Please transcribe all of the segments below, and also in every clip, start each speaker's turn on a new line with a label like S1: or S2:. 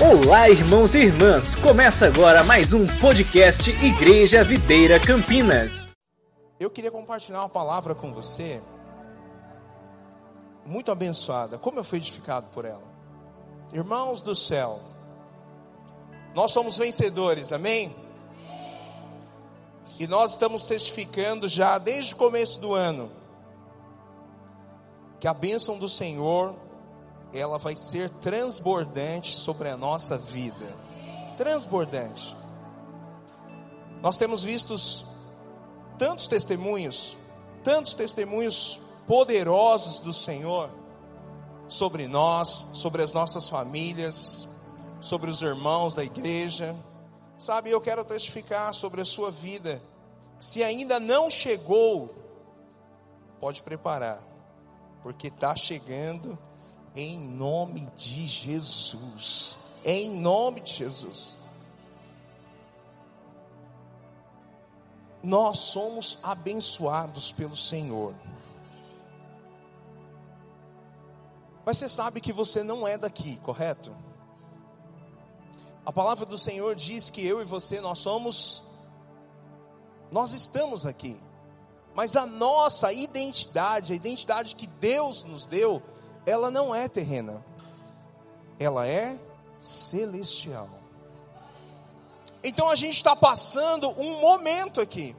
S1: Olá, irmãos e irmãs! Começa agora mais um podcast Igreja Videira Campinas.
S2: Eu queria compartilhar uma palavra com você, muito abençoada. Como eu fui edificado por ela. Irmãos do céu, nós somos vencedores, amém? E nós estamos testificando já desde o começo do ano que a bênção do Senhor ela vai ser transbordante sobre a nossa vida. Transbordante. Nós temos visto tantos testemunhos, tantos testemunhos poderosos do Senhor sobre nós, sobre as nossas famílias, sobre os irmãos da igreja. Sabe, eu quero testificar sobre a sua vida. Se ainda não chegou, pode preparar, porque está chegando em nome de Jesus. Em nome de Jesus. Nós somos abençoados pelo Senhor. Mas você sabe que você não é daqui, correto? A palavra do Senhor diz que eu e você nós somos nós estamos aqui. Mas a nossa identidade, a identidade que Deus nos deu, ela não é terrena, ela é celestial. Então a gente está passando um momento aqui.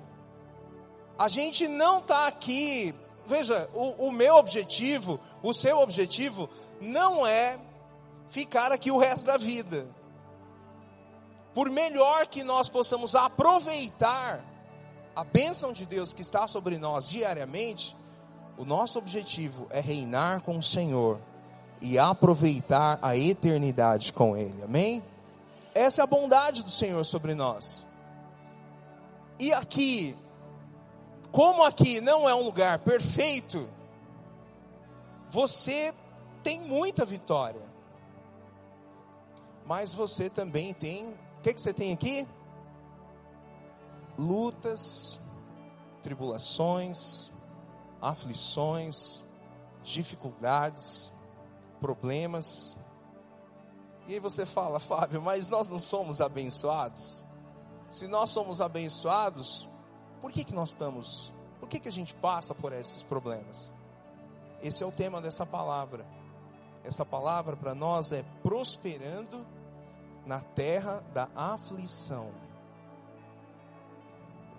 S2: A gente não está aqui. Veja, o, o meu objetivo, o seu objetivo, não é ficar aqui o resto da vida. Por melhor que nós possamos aproveitar a bênção de Deus que está sobre nós diariamente, o nosso objetivo é reinar com o Senhor e aproveitar a eternidade com Ele. Amém? Essa é a bondade do Senhor sobre nós. E aqui, como aqui não é um lugar perfeito, você tem muita vitória. Mas você também tem, o que, que você tem aqui? Lutas, tribulações, aflições, dificuldades, problemas. E aí você fala, Fábio, mas nós não somos abençoados? Se nós somos abençoados, por que, que nós estamos, por que, que a gente passa por esses problemas? Esse é o tema dessa palavra. Essa palavra para nós é prosperando na terra da aflição.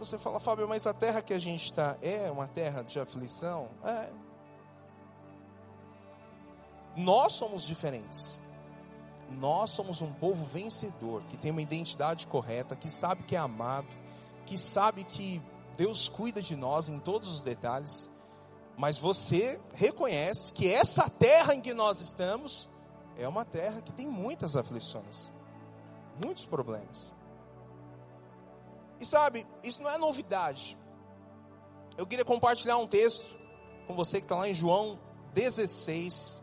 S2: Você fala, Fábio, mas a terra que a gente está é uma terra de aflição? É. Nós somos diferentes. Nós somos um povo vencedor, que tem uma identidade correta, que sabe que é amado, que sabe que Deus cuida de nós em todos os detalhes. Mas você reconhece que essa terra em que nós estamos é uma terra que tem muitas aflições, muitos problemas. E sabe, isso não é novidade. Eu queria compartilhar um texto com você que está lá em João 16,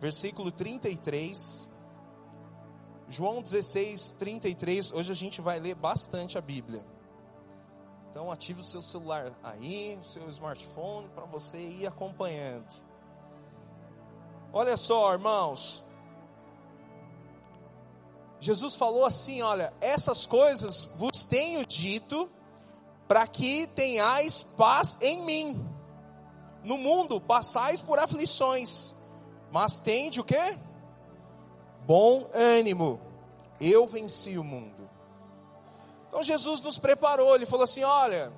S2: versículo 33. João 16, 33. Hoje a gente vai ler bastante a Bíblia. Então ative o seu celular aí, o seu smartphone, para você ir acompanhando. Olha só, irmãos. Jesus falou assim: Olha, essas coisas vos tenho dito para que tenhais paz em mim. No mundo passais por aflições, mas tende o que? Bom ânimo. Eu venci o mundo. Então Jesus nos preparou, ele falou assim: Olha,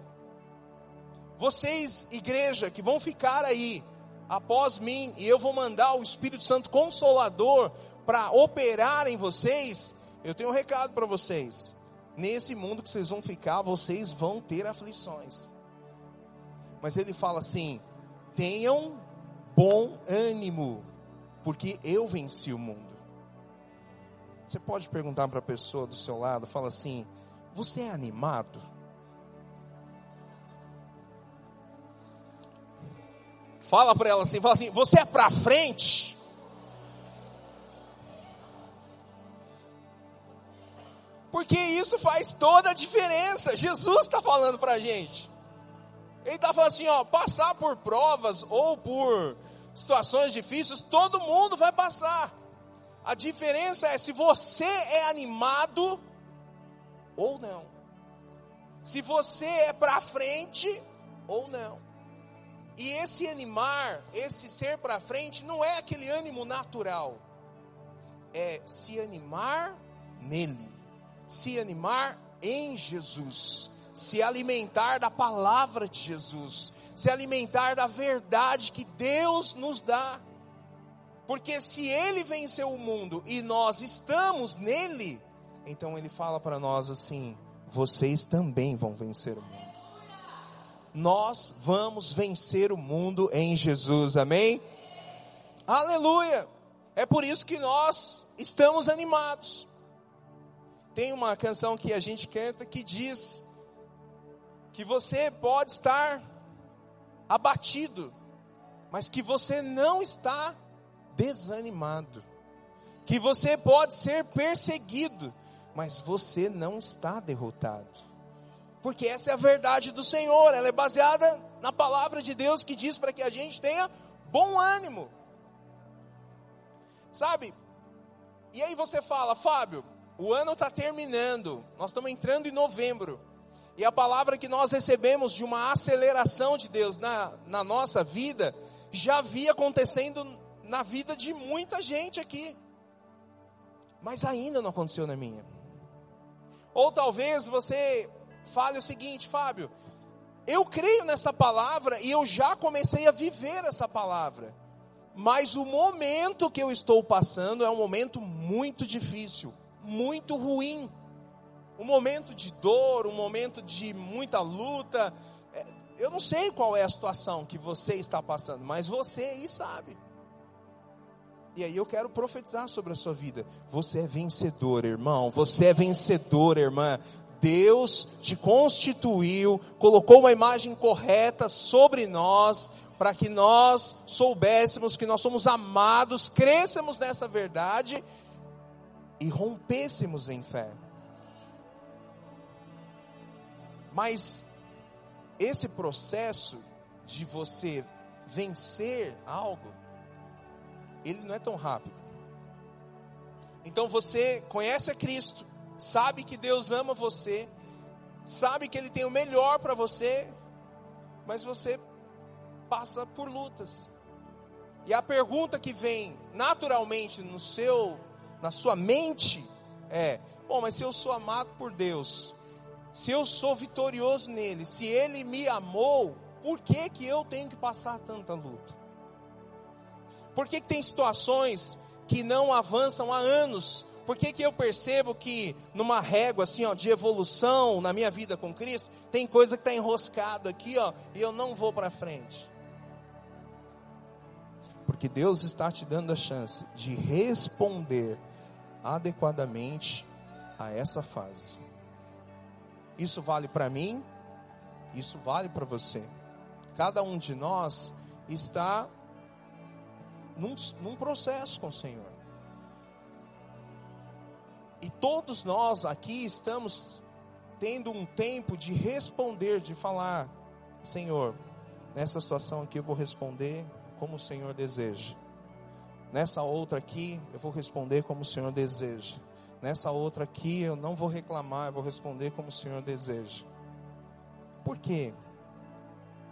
S2: vocês, igreja, que vão ficar aí após mim, e eu vou mandar o Espírito Santo Consolador para operar em vocês, eu tenho um recado para vocês. Nesse mundo que vocês vão ficar, vocês vão ter aflições. Mas ele fala assim: tenham bom ânimo, porque eu venci o mundo. Você pode perguntar para a pessoa do seu lado, fala assim: você é animado? Fala para ela assim, fala assim: você é para frente? Porque isso faz toda a diferença. Jesus está falando para a gente. Ele está falando assim: ó, passar por provas ou por situações difíceis, todo mundo vai passar. A diferença é se você é animado ou não. Se você é para frente ou não. E esse animar, esse ser para frente, não é aquele ânimo natural. É se animar nele. Se animar em Jesus. Se alimentar da palavra de Jesus. Se alimentar da verdade que Deus nos dá. Porque se ele venceu o mundo e nós estamos nele, então ele fala para nós assim: vocês também vão vencer o mundo nós vamos vencer o mundo em Jesus, amém? Aleluia! É por isso que nós estamos animados. Tem uma canção que a gente canta que diz que você pode estar abatido, mas que você não está desanimado. Que você pode ser perseguido, mas você não está derrotado porque essa é a verdade do Senhor, ela é baseada na palavra de Deus que diz para que a gente tenha bom ânimo. Sabe? E aí você fala, Fábio, o ano está terminando, nós estamos entrando em novembro, e a palavra que nós recebemos de uma aceleração de Deus na, na nossa vida, já havia acontecendo na vida de muita gente aqui, mas ainda não aconteceu na minha. Ou talvez você fale o seguinte, Fábio, eu creio nessa palavra e eu já comecei a viver essa palavra. Mas o momento que eu estou passando é um momento muito difícil, muito ruim. Um momento de dor, um momento de muita luta. É, eu não sei qual é a situação que você está passando, mas você aí sabe. E aí eu quero profetizar sobre a sua vida. Você é vencedor, irmão. Você é vencedor, irmã. Deus te constituiu, colocou uma imagem correta sobre nós, para que nós soubéssemos que nós somos amados, crescemos nessa verdade e rompêssemos em fé. Mas esse processo de você vencer algo, ele não é tão rápido. Então você conhece a Cristo, sabe que Deus ama você, sabe que Ele tem o melhor para você, mas você passa por lutas. E a pergunta que vem naturalmente no seu, na sua mente é: bom, mas se eu sou amado por Deus, se eu sou vitorioso nele, se Ele me amou, por que que eu tenho que passar tanta luta? Por que, que tem situações que não avançam há anos por que, que eu percebo que numa régua assim, ó, de evolução na minha vida com Cristo, tem coisa que está enroscado aqui, ó, e eu não vou para frente? Porque Deus está te dando a chance de responder adequadamente a essa fase. Isso vale para mim, isso vale para você. Cada um de nós está num, num processo com o Senhor. E todos nós aqui estamos tendo um tempo de responder, de falar: Senhor, nessa situação aqui eu vou responder como o Senhor deseja. Nessa outra aqui eu vou responder como o Senhor deseja. Nessa outra aqui eu não vou reclamar, eu vou responder como o Senhor deseja. Por quê?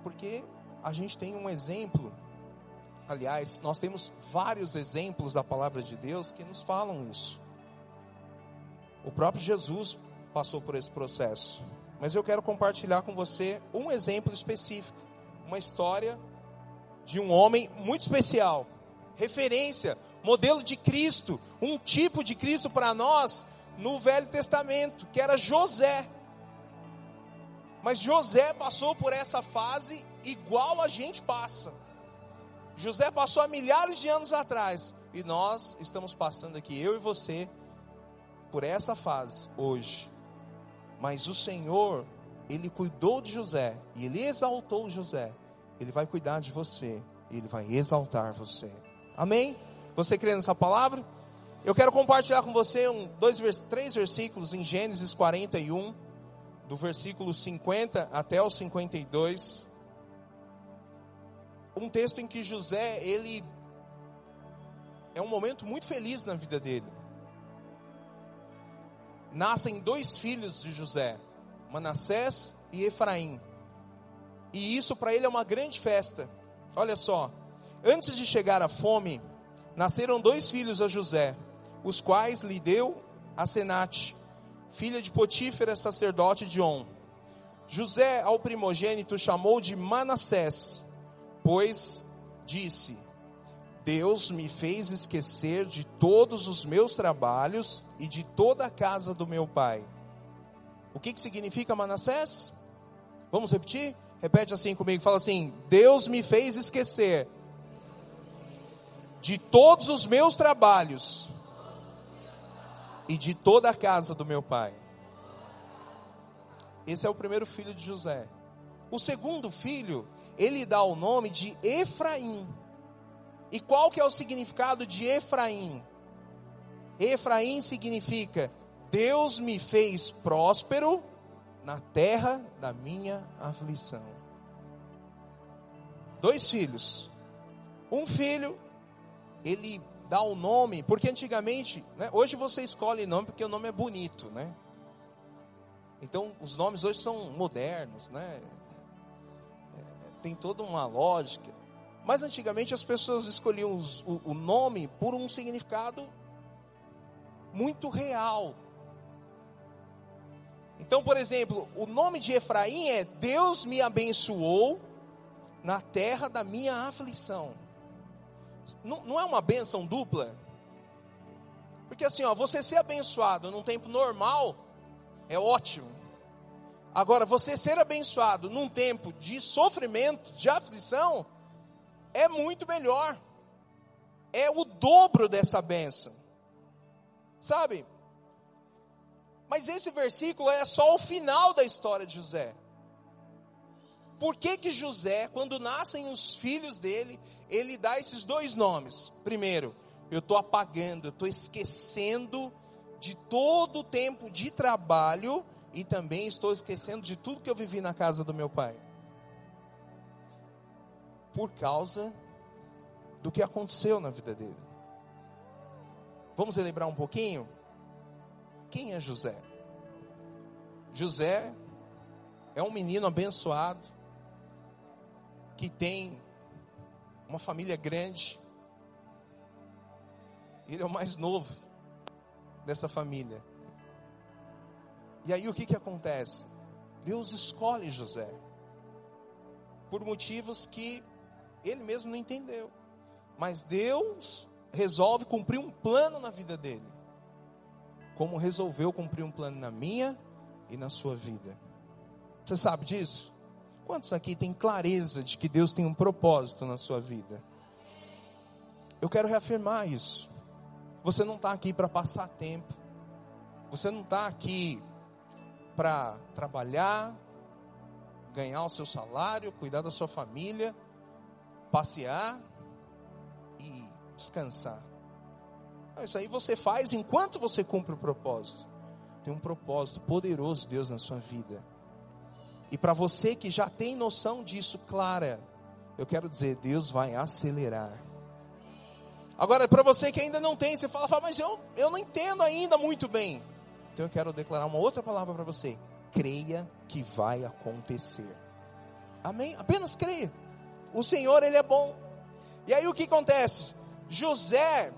S2: Porque a gente tem um exemplo. Aliás, nós temos vários exemplos da palavra de Deus que nos falam isso. O próprio Jesus passou por esse processo. Mas eu quero compartilhar com você um exemplo específico, uma história de um homem muito especial, referência, modelo de Cristo, um tipo de Cristo para nós no Velho Testamento, que era José. Mas José passou por essa fase igual a gente passa. José passou há milhares de anos atrás e nós estamos passando aqui, eu e você, por essa fase hoje. Mas o Senhor, ele cuidou de José e ele exaltou José. Ele vai cuidar de você, ele vai exaltar você. Amém? Você crê nessa palavra? Eu quero compartilhar com você um, dois, três versículos em Gênesis 41, do versículo 50 até o 52. Um texto em que José, ele é um momento muito feliz na vida dele. Nascem dois filhos de José, Manassés e Efraim. E isso para ele é uma grande festa. Olha só, antes de chegar a fome, nasceram dois filhos a José, os quais lhe deu a filha de Potífera, sacerdote de On. José, ao primogênito, chamou de Manassés, pois disse: Deus me fez esquecer de todos os meus trabalhos e de toda a casa do meu pai. O que, que significa Manassés? Vamos repetir? Repete assim comigo, fala assim: Deus me fez esquecer de todos os meus trabalhos e de toda a casa do meu pai. Esse é o primeiro filho de José. O segundo filho, ele dá o nome de Efraim. E qual que é o significado de Efraim? Efraim significa Deus me fez próspero na terra da minha aflição. Dois filhos. Um filho, ele dá o nome, porque antigamente, né, hoje você escolhe nome porque o nome é bonito, né? Então, os nomes hoje são modernos, né? É, tem toda uma lógica. Mas antigamente as pessoas escolhiam os, o, o nome por um significado muito real. Então, por exemplo, o nome de Efraim é Deus me abençoou na terra da minha aflição. Não, não é uma benção dupla? Porque assim, ó, você ser abençoado num tempo normal é ótimo. Agora, você ser abençoado num tempo de sofrimento, de aflição, é muito melhor. É o dobro dessa benção. Sabe? Mas esse versículo é só o final da história de José. Por que que José, quando nascem os filhos dele, ele dá esses dois nomes? Primeiro, eu estou apagando, eu estou esquecendo de todo o tempo de trabalho e também estou esquecendo de tudo que eu vivi na casa do meu pai. Por causa do que aconteceu na vida dele. Vamos relembrar um pouquinho? Quem é José? José é um menino abençoado que tem uma família grande. Ele é o mais novo dessa família. E aí o que, que acontece? Deus escolhe José por motivos que ele mesmo não entendeu. Mas Deus resolve cumprir um plano na vida dele. Como resolveu cumprir um plano na minha e na sua vida. Você sabe disso? Quantos aqui têm clareza de que Deus tem um propósito na sua vida? Eu quero reafirmar isso. Você não está aqui para passar tempo. Você não está aqui para trabalhar, ganhar o seu salário, cuidar da sua família, passear e descansar. Isso aí você faz enquanto você cumpre o propósito. Tem um propósito poderoso, Deus, na sua vida. E para você que já tem noção disso clara, eu quero dizer, Deus vai acelerar. Agora, para você que ainda não tem, você fala, fala mas eu, eu não entendo ainda muito bem. Então eu quero declarar uma outra palavra para você. Creia que vai acontecer. Amém? Apenas creia. O Senhor, Ele é bom. E aí o que acontece? José,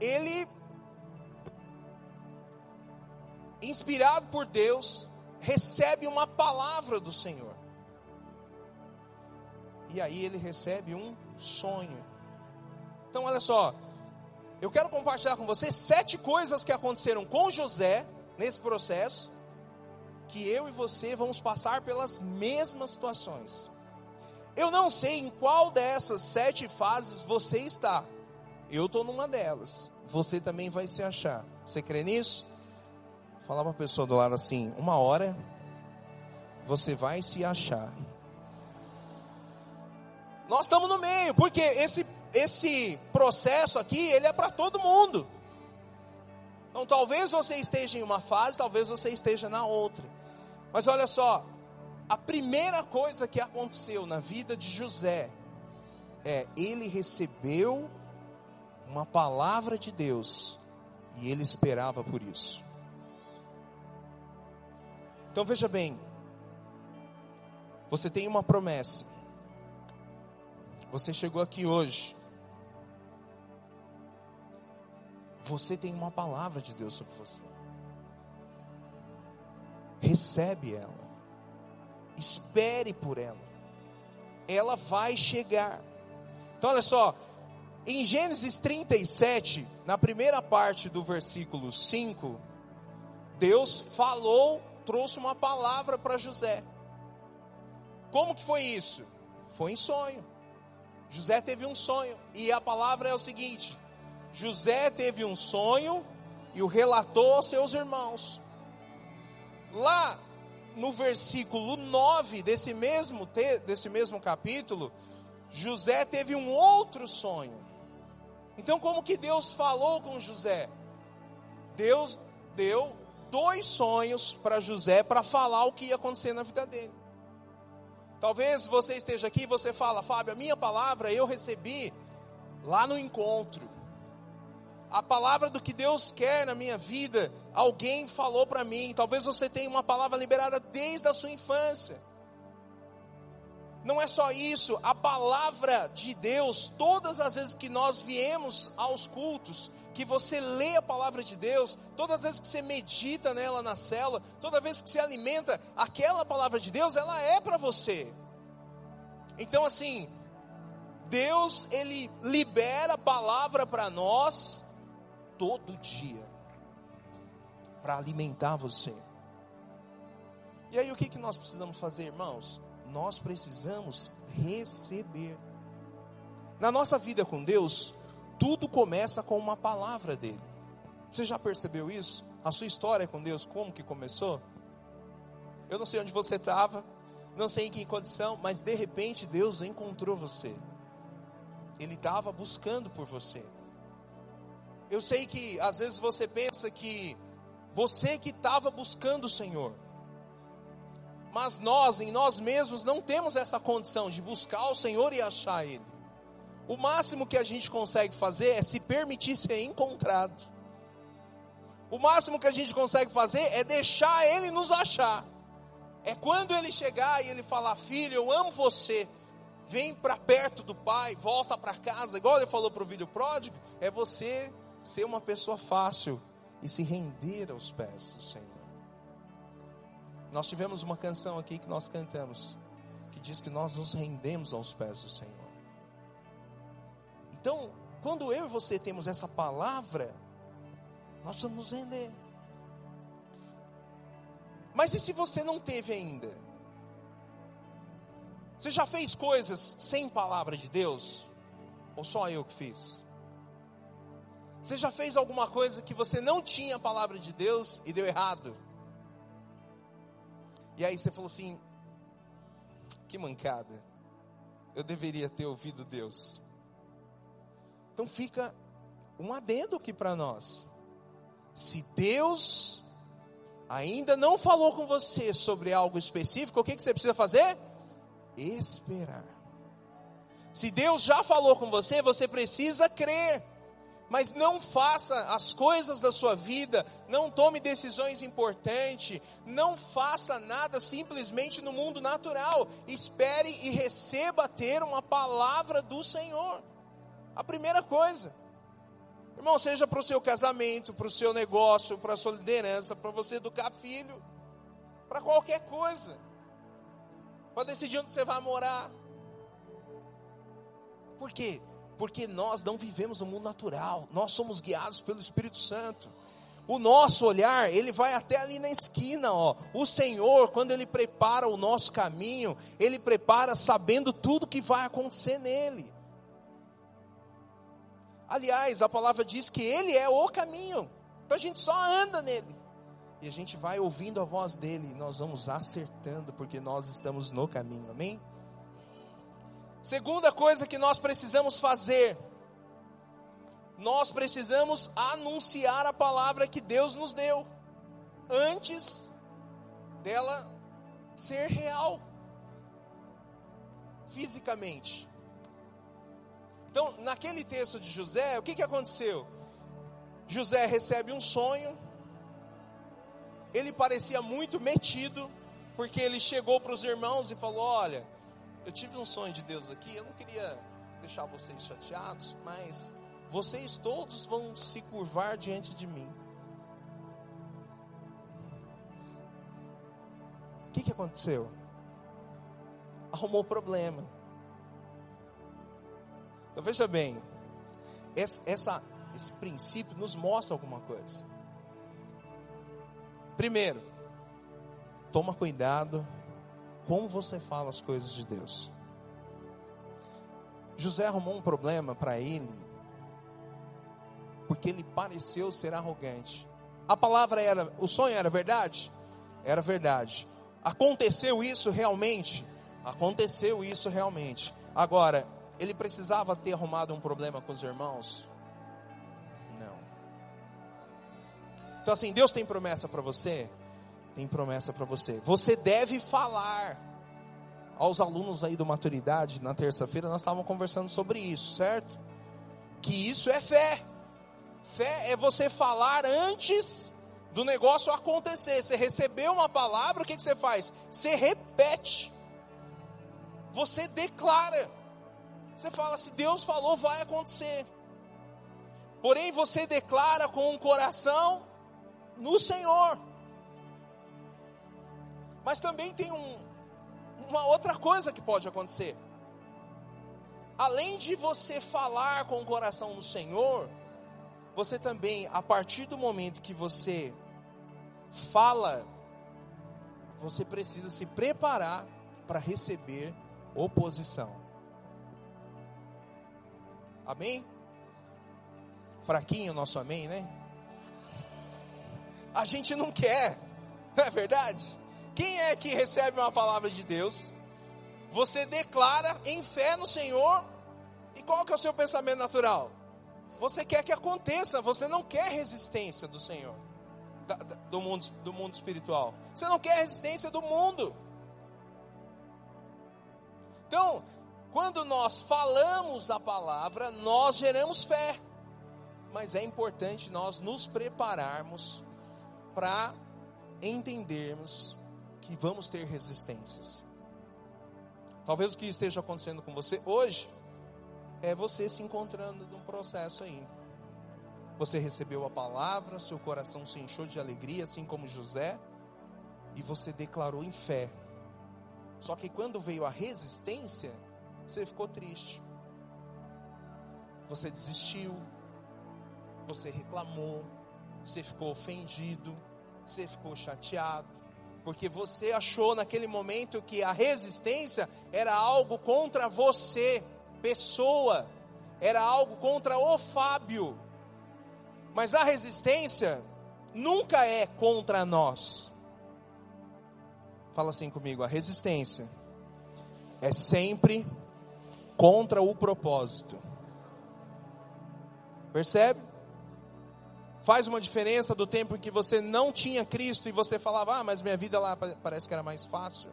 S2: ele, inspirado por Deus, recebe uma palavra do Senhor. E aí ele recebe um sonho. Então, olha só, eu quero compartilhar com você sete coisas que aconteceram com José nesse processo, que eu e você vamos passar pelas mesmas situações. Eu não sei em qual dessas sete fases você está. Eu estou numa delas. Você também vai se achar. Você crê nisso? Falar para a pessoa do lado assim: uma hora você vai se achar. Nós estamos no meio, porque esse, esse processo aqui, ele é para todo mundo. Então talvez você esteja em uma fase, talvez você esteja na outra. Mas olha só, a primeira coisa que aconteceu na vida de José é ele recebeu uma palavra de Deus e ele esperava por isso. Então veja bem, você tem uma promessa. Você chegou aqui hoje. Você tem uma palavra de Deus sobre você. Recebe ela. Espere por ela. Ela vai chegar. Então olha só, em Gênesis 37, na primeira parte do versículo 5, Deus falou, trouxe uma palavra para José. Como que foi isso? Foi em sonho. José teve um sonho, e a palavra é o seguinte: José teve um sonho e o relatou aos seus irmãos. Lá no versículo 9 desse mesmo, desse mesmo capítulo, José teve um outro sonho. Então, como que Deus falou com José? Deus deu dois sonhos para José para falar o que ia acontecer na vida dele. Talvez você esteja aqui e você fala, Fábio, a minha palavra eu recebi lá no encontro. A palavra do que Deus quer na minha vida, alguém falou para mim. Talvez você tenha uma palavra liberada desde a sua infância. Não é só isso, a palavra de Deus, todas as vezes que nós viemos aos cultos, que você lê a palavra de Deus, todas as vezes que você medita nela na cela, toda vez que você alimenta aquela palavra de Deus, ela é para você. Então assim, Deus ele libera a palavra para nós todo dia para alimentar você. E aí o que que nós precisamos fazer, irmãos? Nós precisamos receber. Na nossa vida com Deus, tudo começa com uma palavra dele. Você já percebeu isso? A sua história com Deus, como que começou? Eu não sei onde você estava, não sei em que condição, mas de repente Deus encontrou você. Ele estava buscando por você. Eu sei que às vezes você pensa que você que estava buscando o Senhor, mas nós, em nós mesmos, não temos essa condição de buscar o Senhor e achar Ele. O máximo que a gente consegue fazer é se permitir ser encontrado. O máximo que a gente consegue fazer é deixar Ele nos achar. É quando Ele chegar e Ele falar: Filho, eu amo você. Vem para perto do Pai, volta para casa. Igual Ele falou para o filho pródigo, é você ser uma pessoa fácil e se render aos pés do Senhor. Nós tivemos uma canção aqui que nós cantamos, que diz que nós nos rendemos aos pés do Senhor. Então, quando eu e você temos essa palavra, nós vamos nos render. Mas e se você não teve ainda? Você já fez coisas sem palavra de Deus? Ou só eu que fiz? Você já fez alguma coisa que você não tinha a palavra de Deus e deu errado? E aí você falou assim: que mancada, eu deveria ter ouvido Deus. Então fica um adendo aqui para nós. Se Deus ainda não falou com você sobre algo específico, o que, que você precisa fazer? Esperar. Se Deus já falou com você, você precisa crer mas não faça as coisas da sua vida, não tome decisões importantes, não faça nada simplesmente no mundo natural. Espere e receba ter uma palavra do Senhor. A primeira coisa. Irmão, seja para o seu casamento, para o seu negócio, para a sua liderança, para você educar filho, para qualquer coisa. Para decidir onde você vai morar. Por quê? Porque nós não vivemos no mundo natural, nós somos guiados pelo Espírito Santo. O nosso olhar, ele vai até ali na esquina, ó. O Senhor, quando ele prepara o nosso caminho, ele prepara sabendo tudo que vai acontecer nele. Aliás, a palavra diz que ele é o caminho. Então a gente só anda nele. E a gente vai ouvindo a voz dele, nós vamos acertando porque nós estamos no caminho. Amém? Segunda coisa que nós precisamos fazer, nós precisamos anunciar a palavra que Deus nos deu, antes dela ser real, fisicamente. Então, naquele texto de José, o que, que aconteceu? José recebe um sonho, ele parecia muito metido, porque ele chegou para os irmãos e falou: Olha, eu tive um sonho de Deus aqui, eu não queria deixar vocês chateados, mas vocês todos vão se curvar diante de mim. O que, que aconteceu? Arrumou problema. Então veja bem, essa, esse princípio nos mostra alguma coisa. Primeiro, toma cuidado como você fala as coisas de Deus. José arrumou um problema para ele, porque ele pareceu ser arrogante. A palavra era, o sonho era verdade? Era verdade. Aconteceu isso realmente? Aconteceu isso realmente. Agora, ele precisava ter arrumado um problema com os irmãos? Não. Então, assim, Deus tem promessa para você? Tem promessa para você. Você deve falar. Aos alunos aí do Maturidade, na terça-feira, nós estávamos conversando sobre isso, certo? Que isso é fé. Fé é você falar antes do negócio acontecer. Você recebeu uma palavra, o que, que você faz? Você repete. Você declara. Você fala, se Deus falou, vai acontecer. Porém, você declara com um coração no Senhor. Mas também tem um, uma outra coisa que pode acontecer. Além de você falar com o coração no Senhor, você também, a partir do momento que você fala, você precisa se preparar para receber oposição. Amém? Fraquinho o nosso amém, né? A gente não quer, não é verdade? Quem é que recebe uma palavra de Deus? Você declara em fé no Senhor. E qual que é o seu pensamento natural? Você quer que aconteça, você não quer resistência do Senhor, do mundo, do mundo espiritual. Você não quer resistência do mundo. Então, quando nós falamos a palavra, nós geramos fé. Mas é importante nós nos prepararmos para entendermos que vamos ter resistências. Talvez o que esteja acontecendo com você hoje é você se encontrando num processo aí. Você recebeu a palavra, seu coração se encheu de alegria, assim como José, e você declarou em fé. Só que quando veio a resistência, você ficou triste. Você desistiu. Você reclamou. Você ficou ofendido. Você ficou chateado. Porque você achou naquele momento que a resistência era algo contra você, pessoa. Era algo contra o Fábio. Mas a resistência nunca é contra nós. Fala assim comigo: a resistência é sempre contra o propósito. Percebe? Faz uma diferença do tempo em que você não tinha Cristo e você falava, ah, mas minha vida lá parece que era mais fácil.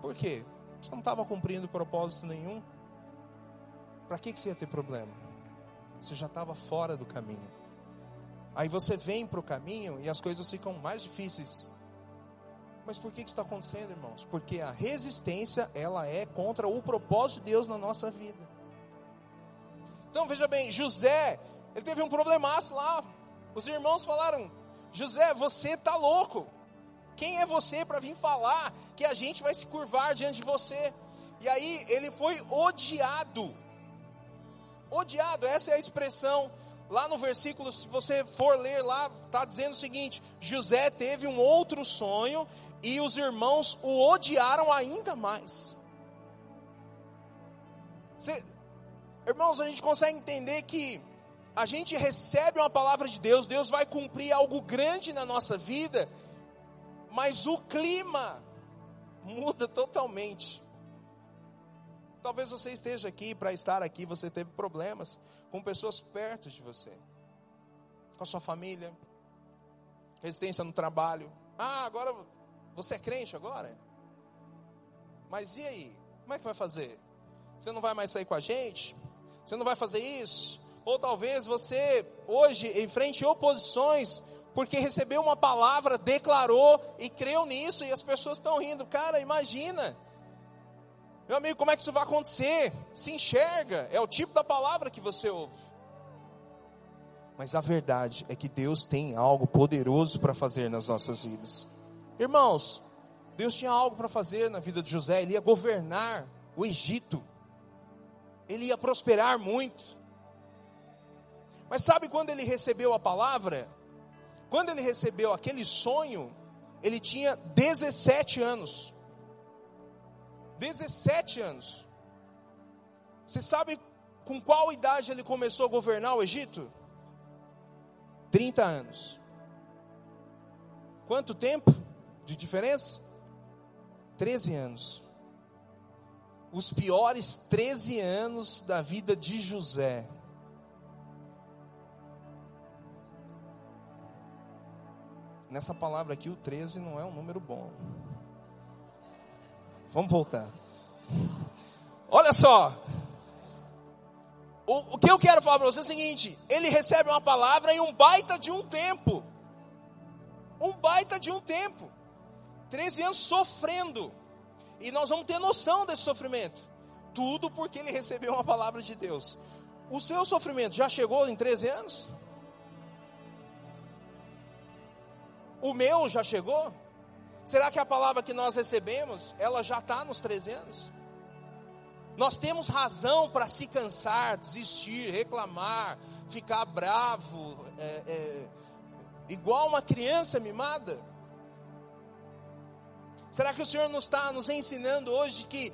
S2: Por quê? Você não estava cumprindo propósito nenhum. Para que, que você ia ter problema? Você já estava fora do caminho. Aí você vem para o caminho e as coisas ficam mais difíceis. Mas por que, que está acontecendo, irmãos? Porque a resistência, ela é contra o propósito de Deus na nossa vida. Então veja bem, José, ele teve um problemaço lá. Os irmãos falaram: José, você está louco. Quem é você para vir falar que a gente vai se curvar diante de você? E aí ele foi odiado. Odiado, essa é a expressão. Lá no versículo, se você for ler lá, está dizendo o seguinte: José teve um outro sonho e os irmãos o odiaram ainda mais. Você, irmãos, a gente consegue entender que a gente recebe uma palavra de Deus, Deus vai cumprir algo grande na nossa vida, mas o clima muda totalmente. Talvez você esteja aqui, para estar aqui, você teve problemas com pessoas perto de você, com a sua família, resistência no trabalho. Ah, agora você é crente agora? Mas e aí? Como é que vai fazer? Você não vai mais sair com a gente? você não vai fazer isso. Ou talvez você hoje enfrente oposições porque recebeu uma palavra, declarou e creu nisso e as pessoas estão rindo. Cara, imagina. Meu amigo, como é que isso vai acontecer? Se enxerga, é o tipo da palavra que você ouve. Mas a verdade é que Deus tem algo poderoso para fazer nas nossas vidas. Irmãos, Deus tinha algo para fazer na vida de José, ele ia governar o Egito, ele ia prosperar muito. Mas sabe quando ele recebeu a palavra? Quando ele recebeu aquele sonho, ele tinha 17 anos. 17 anos. Você sabe com qual idade ele começou a governar o Egito? 30 anos. Quanto tempo de diferença? 13 anos. Os piores 13 anos da vida de José. Nessa palavra aqui, o 13 não é um número bom. Vamos voltar. Olha só. O, o que eu quero falar para você é o seguinte: ele recebe uma palavra em um baita de um tempo. Um baita de um tempo. 13 anos sofrendo. E nós vamos ter noção desse sofrimento. Tudo porque ele recebeu uma palavra de Deus. O seu sofrimento já chegou em 13 anos? O meu já chegou? Será que a palavra que nós recebemos, ela já está nos 13 anos? Nós temos razão para se cansar, desistir, reclamar, ficar bravo, é, é, igual uma criança mimada? Será que o Senhor nos está nos ensinando hoje que,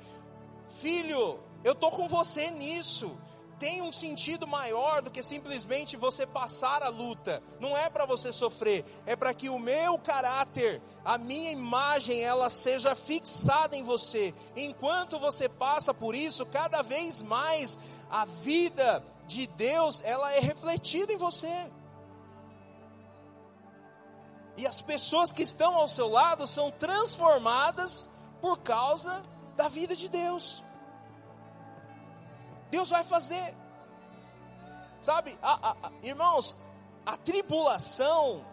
S2: filho, eu estou com você nisso, tem um sentido maior do que simplesmente você passar a luta. Não é para você sofrer, é para que o meu caráter, a minha imagem, ela seja fixada em você. Enquanto você passa por isso, cada vez mais a vida de Deus, ela é refletida em você. E as pessoas que estão ao seu lado são transformadas por causa da vida de Deus. Deus vai fazer. Sabe, a, a, a, irmãos, a tribulação,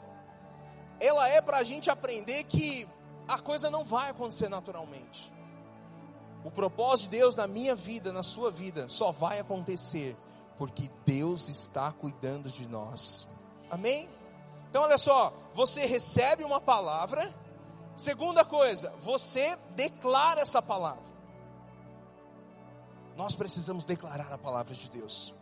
S2: ela é para a gente aprender que a coisa não vai acontecer naturalmente. O propósito de Deus na minha vida, na sua vida, só vai acontecer porque Deus está cuidando de nós. Amém? Então, olha só, você recebe uma palavra. Segunda coisa, você declara essa palavra. Nós precisamos declarar a palavra de Deus.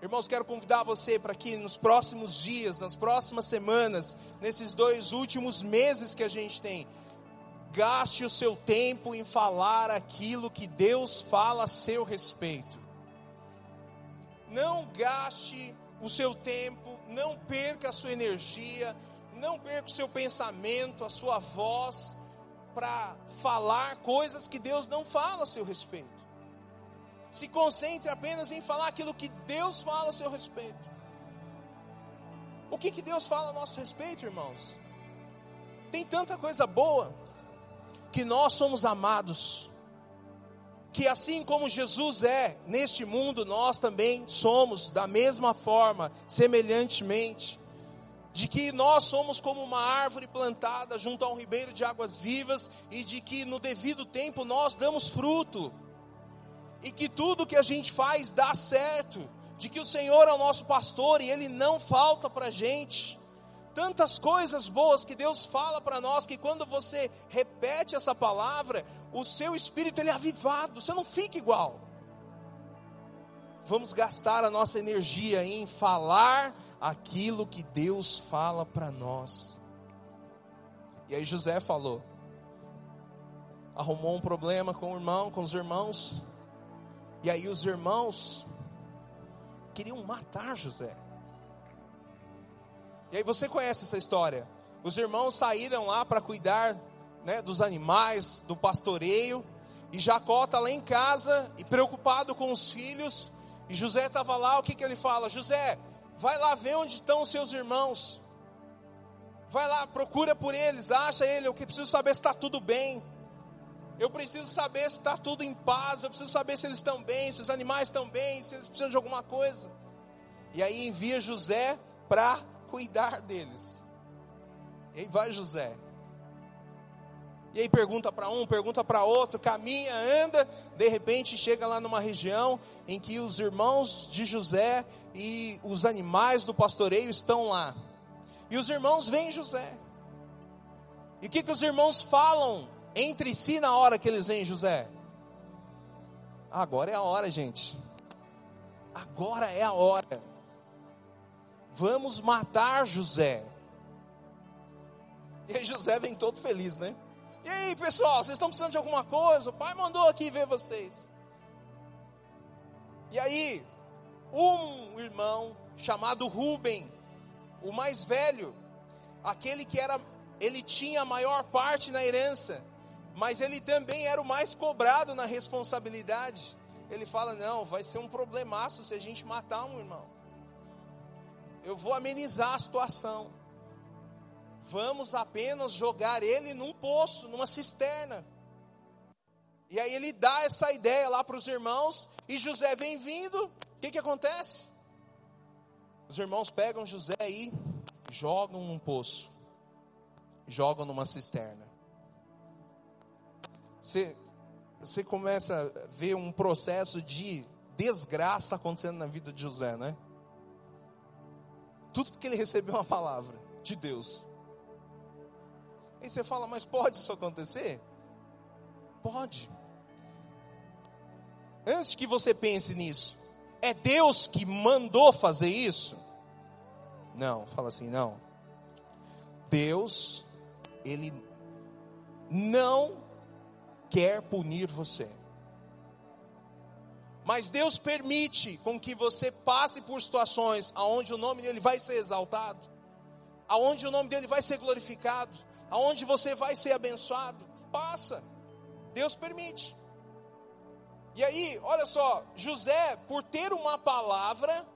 S2: Irmãos, quero convidar você para que nos próximos dias, nas próximas semanas, nesses dois últimos meses que a gente tem, gaste o seu tempo em falar aquilo que Deus fala a seu respeito. Não gaste o seu tempo, não perca a sua energia, não perca o seu pensamento, a sua voz, para falar coisas que Deus não fala a seu respeito se concentre apenas em falar aquilo que Deus fala a seu respeito. O que, que Deus fala a nosso respeito, irmãos? Tem tanta coisa boa, que nós somos amados, que assim como Jesus é neste mundo, nós também somos da mesma forma, semelhantemente, de que nós somos como uma árvore plantada junto a um ribeiro de águas vivas e de que no devido tempo nós damos fruto e que tudo que a gente faz dá certo, de que o Senhor é o nosso pastor e Ele não falta para a gente. Tantas coisas boas que Deus fala para nós que quando você repete essa palavra, o seu espírito ele é avivado, você não fica igual. Vamos gastar a nossa energia em falar aquilo que Deus fala para nós. E aí José falou, arrumou um problema com o irmão, com os irmãos, e aí os irmãos queriam matar José. E aí você conhece essa história. Os irmãos saíram lá para cuidar né, dos animais, do pastoreio. E Jacó está lá em casa e preocupado com os filhos. E José estava lá, o que, que ele fala? José, vai lá ver onde estão os seus irmãos. Vai lá, procura por eles, acha ele, eu preciso saber se está tudo bem. Eu preciso saber se está tudo em paz, eu preciso saber se eles estão bem, se os animais estão bem, se eles precisam de alguma coisa. E aí envia José para cuidar deles. E aí vai José. E aí pergunta para um, pergunta para outro, caminha, anda, de repente chega lá numa região em que os irmãos de José e os animais do pastoreio estão lá. E os irmãos veem José. E o que, que os irmãos falam entre si na hora que eles veem José? Agora é a hora, gente. Agora é a hora. Vamos matar José. E aí José vem todo feliz, né? E aí, pessoal, vocês estão precisando de alguma coisa? O pai mandou aqui ver vocês. E aí, um irmão chamado Rubem, o mais velho, aquele que era, ele tinha a maior parte na herança, mas ele também era o mais cobrado na responsabilidade. Ele fala: Não, vai ser um problemaço se a gente matar um irmão. Eu vou amenizar a situação. Vamos apenas jogar ele num poço, numa cisterna. E aí ele dá essa ideia lá para os irmãos, e José vem vindo. O que, que acontece? Os irmãos pegam José e jogam num poço, jogam numa cisterna. Você, você começa a ver um processo de desgraça acontecendo na vida de José, né? Tudo porque ele recebeu uma palavra de Deus. E você fala, mas pode isso acontecer? Pode. Antes que você pense nisso, é Deus que mandou fazer isso? Não, fala assim, não. Deus, Ele não quer punir você. Mas Deus permite com que você passe por situações aonde o nome dele vai ser exaltado, aonde o nome dele vai ser glorificado, aonde você vai ser abençoado. Passa. Deus permite. E aí, olha só, José, por ter uma palavra,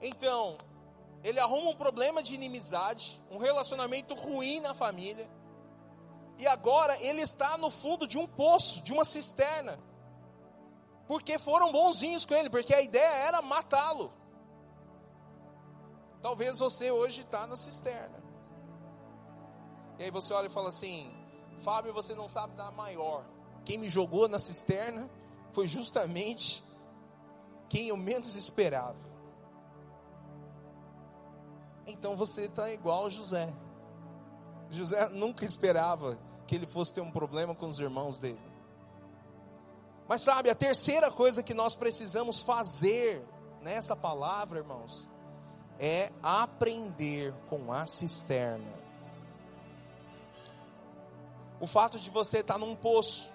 S2: então, ele arruma um problema de inimizade, um relacionamento ruim na família. E agora ele está no fundo de um poço, de uma cisterna. Porque foram bonzinhos com ele, porque a ideia era matá-lo. Talvez você hoje está na cisterna. E aí você olha e fala assim: Fábio, você não sabe dar maior. Quem me jogou na cisterna foi justamente quem eu menos esperava. Então você está igual José. José nunca esperava que ele fosse ter um problema com os irmãos dele. Mas sabe, a terceira coisa que nós precisamos fazer nessa palavra, irmãos, é aprender com a cisterna. O fato de você estar num poço,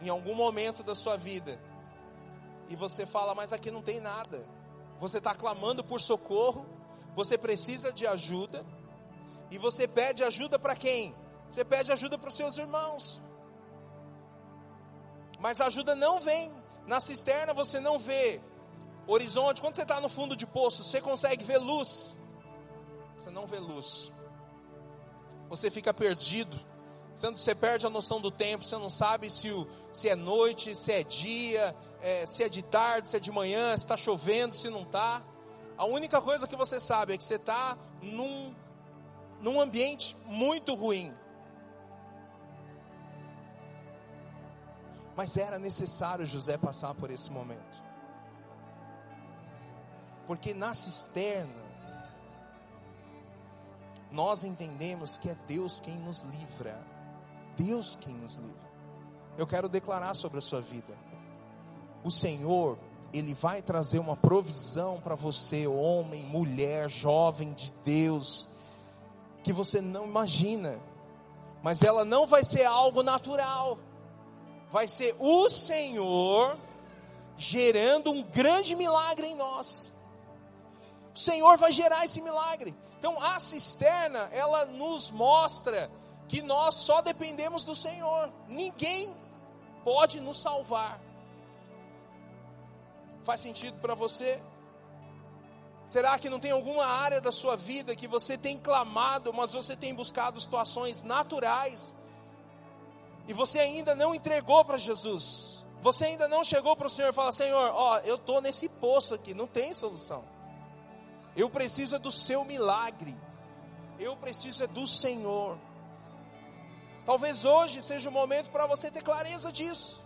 S2: em algum momento da sua vida, e você fala, mas aqui não tem nada. Você está clamando por socorro, você precisa de ajuda, e você pede ajuda para quem? Você pede ajuda para os seus irmãos. Mas a ajuda não vem. Na cisterna você não vê horizonte. Quando você está no fundo de poço, você consegue ver luz. Você não vê luz. Você fica perdido. Você perde a noção do tempo, você não sabe se, o, se é noite, se é dia, é, se é de tarde, se é de manhã, se está chovendo, se não está. A única coisa que você sabe é que você está num, num ambiente muito ruim. Mas era necessário José passar por esse momento. Porque na cisterna, nós entendemos que é Deus quem nos livra. Deus quem nos livra. Eu quero declarar sobre a sua vida. O Senhor, Ele vai trazer uma provisão para você, homem, mulher, jovem de Deus, que você não imagina. Mas ela não vai ser algo natural vai ser o Senhor gerando um grande milagre em nós. O Senhor vai gerar esse milagre. Então a cisterna, ela nos mostra que nós só dependemos do Senhor. Ninguém pode nos salvar. Faz sentido para você? Será que não tem alguma área da sua vida que você tem clamado, mas você tem buscado situações naturais e você ainda não entregou para Jesus, você ainda não chegou para o Senhor e fala: Senhor, ó, eu estou nesse poço aqui, não tem solução. Eu preciso é do seu milagre. Eu preciso é do Senhor. Talvez hoje seja o momento para você ter clareza disso.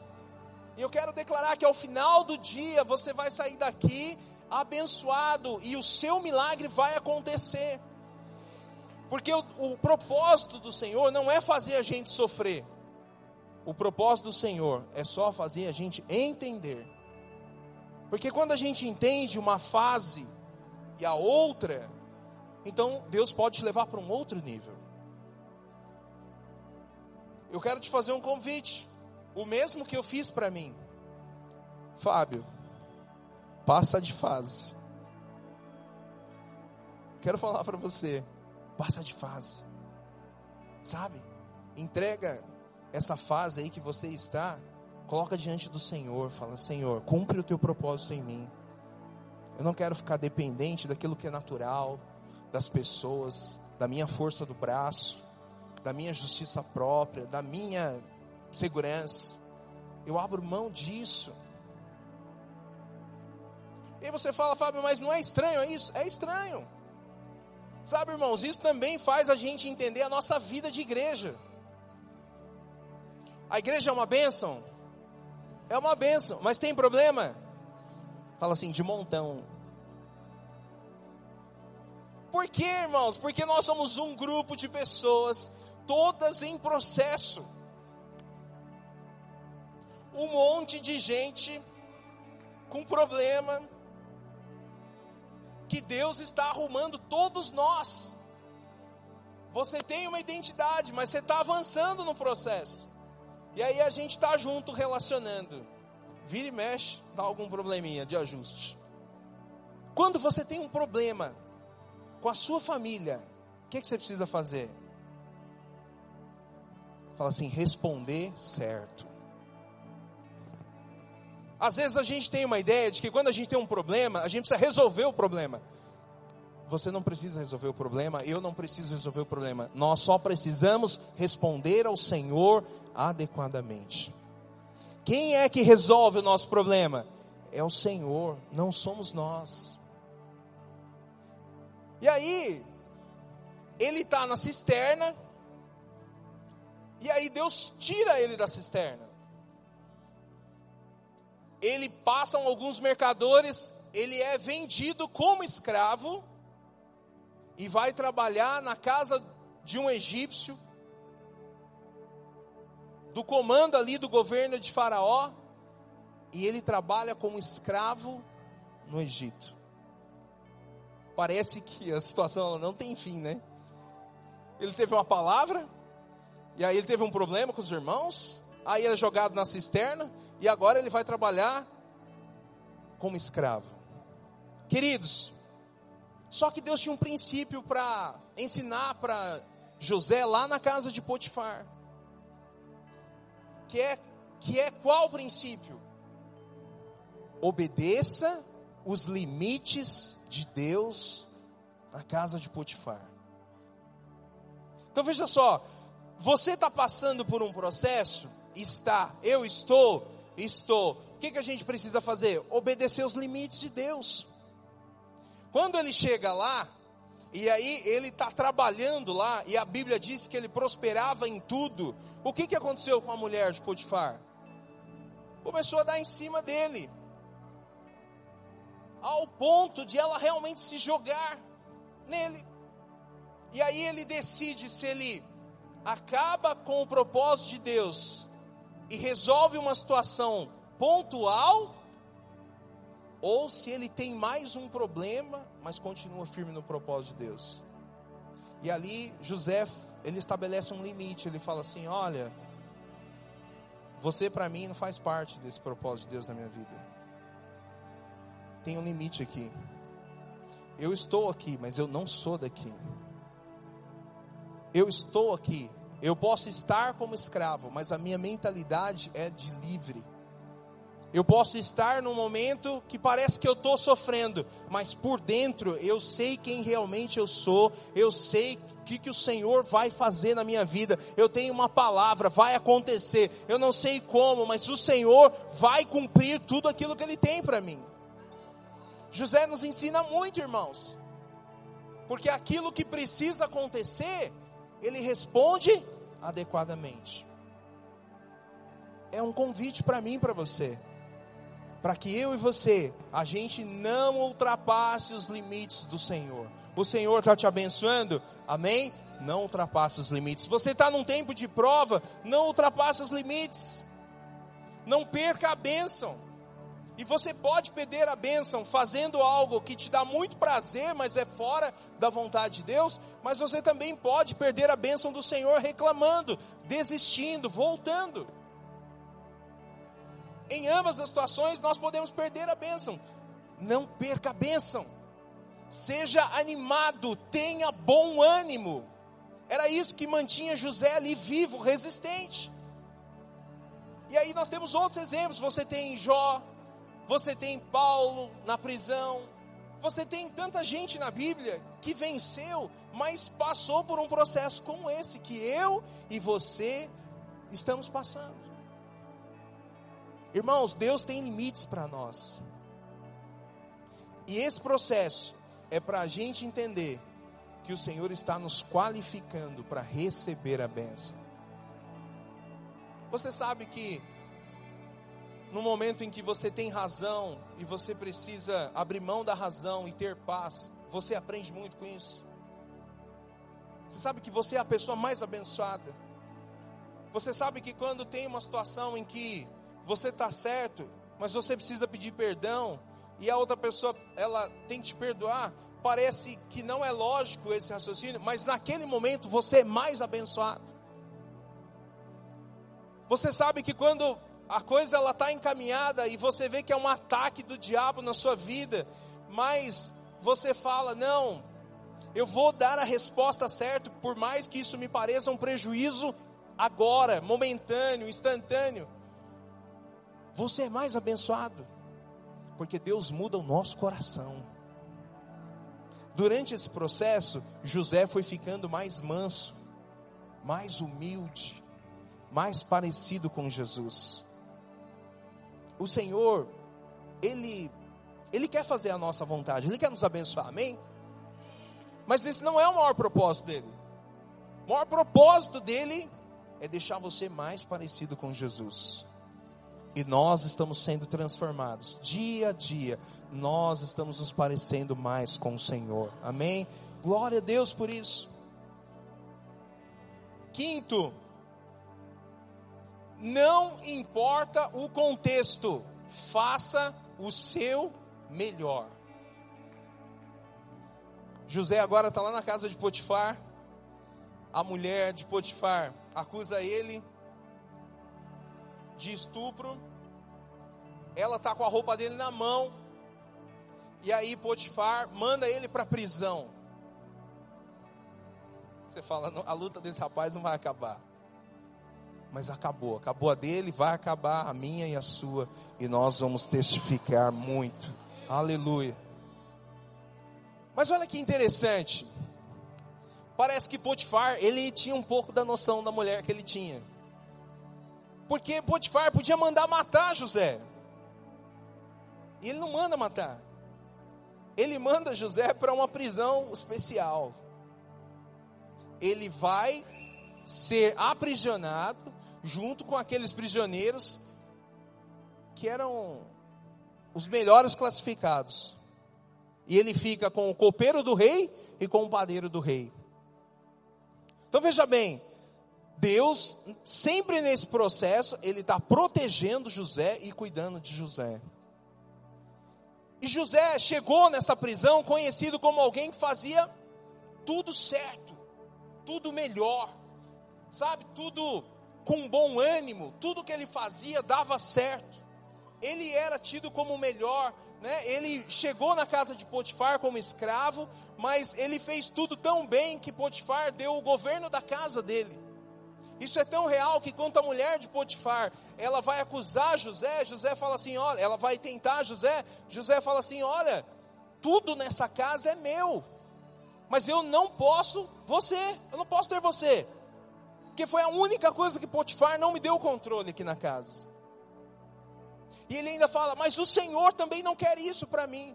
S2: E eu quero declarar que ao final do dia você vai sair daqui abençoado e o seu milagre vai acontecer. Porque o, o propósito do Senhor não é fazer a gente sofrer. O propósito do Senhor é só fazer a gente entender. Porque quando a gente entende uma fase e a outra, então Deus pode te levar para um outro nível. Eu quero te fazer um convite, o mesmo que eu fiz para mim. Fábio, passa de fase. Quero falar para você, passa de fase. Sabe? Entrega essa fase aí que você está, coloca diante do Senhor, fala: Senhor, cumpre o teu propósito em mim. Eu não quero ficar dependente daquilo que é natural, das pessoas, da minha força do braço, da minha justiça própria, da minha segurança. Eu abro mão disso. E você fala, Fábio, mas não é estranho isso? É estranho. Sabe, irmãos, isso também faz a gente entender a nossa vida de igreja. A igreja é uma bênção? É uma bênção, mas tem problema? Fala assim, de montão. Por quê, irmãos? Porque nós somos um grupo de pessoas, todas em processo. Um monte de gente com problema, que Deus está arrumando todos nós. Você tem uma identidade, mas você está avançando no processo. E aí a gente está junto relacionando. Vira e mexe, dá algum probleminha de ajuste. Quando você tem um problema com a sua família, o que, que você precisa fazer? Fala assim, responder certo. Às vezes a gente tem uma ideia de que quando a gente tem um problema, a gente precisa resolver o problema. Você não precisa resolver o problema, eu não preciso resolver o problema. Nós só precisamos responder ao Senhor adequadamente. Quem é que resolve o nosso problema? É o Senhor, não somos nós. E aí, ele está na cisterna, e aí Deus tira ele da cisterna. Ele passam alguns mercadores, ele é vendido como escravo, e vai trabalhar na casa de um egípcio, do comando ali do governo de Faraó, e ele trabalha como escravo no Egito. Parece que a situação não tem fim, né? Ele teve uma palavra, e aí ele teve um problema com os irmãos, aí ele é jogado na cisterna, e agora ele vai trabalhar como escravo. Queridos, só que Deus tinha um princípio para ensinar para José lá na casa de Potifar. Que é, que é qual princípio? Obedeça os limites de Deus na casa de Potifar. Então veja só, você está passando por um processo? Está, eu estou, estou. O que, que a gente precisa fazer? Obedecer os limites de Deus. Quando ele chega lá, e aí ele está trabalhando lá, e a Bíblia diz que ele prosperava em tudo. O que, que aconteceu com a mulher de Potifar? Começou a dar em cima dele, ao ponto de ela realmente se jogar nele. E aí ele decide se ele acaba com o propósito de Deus e resolve uma situação pontual ou se ele tem mais um problema, mas continua firme no propósito de Deus. E ali José, ele estabelece um limite, ele fala assim: "Olha, você para mim não faz parte desse propósito de Deus na minha vida. Tem um limite aqui. Eu estou aqui, mas eu não sou daqui. Eu estou aqui. Eu posso estar como escravo, mas a minha mentalidade é de livre. Eu posso estar num momento que parece que eu estou sofrendo, mas por dentro eu sei quem realmente eu sou, eu sei que, que o Senhor vai fazer na minha vida. Eu tenho uma palavra, vai acontecer. Eu não sei como, mas o Senhor vai cumprir tudo aquilo que Ele tem para mim. José nos ensina muito, irmãos. Porque aquilo que precisa acontecer, ele responde adequadamente. É um convite para mim e para você. Para que eu e você, a gente não ultrapasse os limites do Senhor. O Senhor está te abençoando? Amém? Não ultrapasse os limites. Você está num tempo de prova? Não ultrapasse os limites. Não perca a bênção. E você pode perder a bênção fazendo algo que te dá muito prazer, mas é fora da vontade de Deus. Mas você também pode perder a bênção do Senhor reclamando, desistindo, voltando. Em ambas as situações nós podemos perder a bênção. Não perca a bênção. Seja animado, tenha bom ânimo. Era isso que mantinha José ali vivo, resistente. E aí nós temos outros exemplos. Você tem Jó, você tem Paulo na prisão, você tem tanta gente na Bíblia que venceu, mas passou por um processo como esse que eu e você estamos passando. Irmãos, Deus tem limites para nós. E esse processo é para a gente entender que o Senhor está nos qualificando para receber a bênção. Você sabe que no momento em que você tem razão e você precisa abrir mão da razão e ter paz, você aprende muito com isso. Você sabe que você é a pessoa mais abençoada. Você sabe que quando tem uma situação em que você está certo, mas você precisa pedir perdão e a outra pessoa ela tem que te perdoar, parece que não é lógico esse raciocínio, mas naquele momento você é mais abençoado. Você sabe que quando a coisa ela está encaminhada e você vê que é um ataque do diabo na sua vida, mas você fala: não, eu vou dar a resposta certa, por mais que isso me pareça um prejuízo agora, momentâneo, instantâneo. Você é mais abençoado, porque Deus muda o nosso coração. Durante esse processo, José foi ficando mais manso, mais humilde, mais parecido com Jesus o Senhor, Ele, Ele quer fazer a nossa vontade, Ele quer nos abençoar, amém? Mas esse não é o maior propósito dele. O maior propósito dele é deixar você mais parecido com Jesus. E nós estamos sendo transformados dia a dia. Nós estamos nos parecendo mais com o Senhor. Amém? Glória a Deus por isso. Quinto, não importa o contexto, faça o seu melhor. José agora está lá na casa de Potifar. A mulher de Potifar acusa ele de estupro. Ela está com a roupa dele na mão. E aí Potifar manda ele para a prisão. Você fala, a luta desse rapaz não vai acabar mas acabou. Acabou a dele, vai acabar a minha e a sua, e nós vamos testificar muito. Aleluia. Mas olha que interessante. Parece que Potifar, ele tinha um pouco da noção da mulher que ele tinha. Porque Potifar podia mandar matar José. E ele não manda matar. Ele manda José para uma prisão especial. Ele vai ser aprisionado junto com aqueles prisioneiros que eram os melhores classificados. E ele fica com o copeiro do rei e com o padeiro do rei. Então veja bem, Deus, sempre nesse processo, Ele está protegendo José e cuidando de José. E José chegou nessa prisão conhecido como alguém que fazia tudo certo, tudo melhor, sabe, tudo com bom ânimo, tudo que ele fazia dava certo. Ele era tido como o melhor, né? Ele chegou na casa de Potifar como escravo, mas ele fez tudo tão bem que Potifar deu o governo da casa dele. Isso é tão real que quando a mulher de Potifar, ela vai acusar José, José fala assim, olha, ela vai tentar José, José fala assim, olha, tudo nessa casa é meu. Mas eu não posso você, eu não posso ter você. Porque foi a única coisa que Potifar não me deu o controle aqui na casa. E ele ainda fala: Mas o Senhor também não quer isso para mim.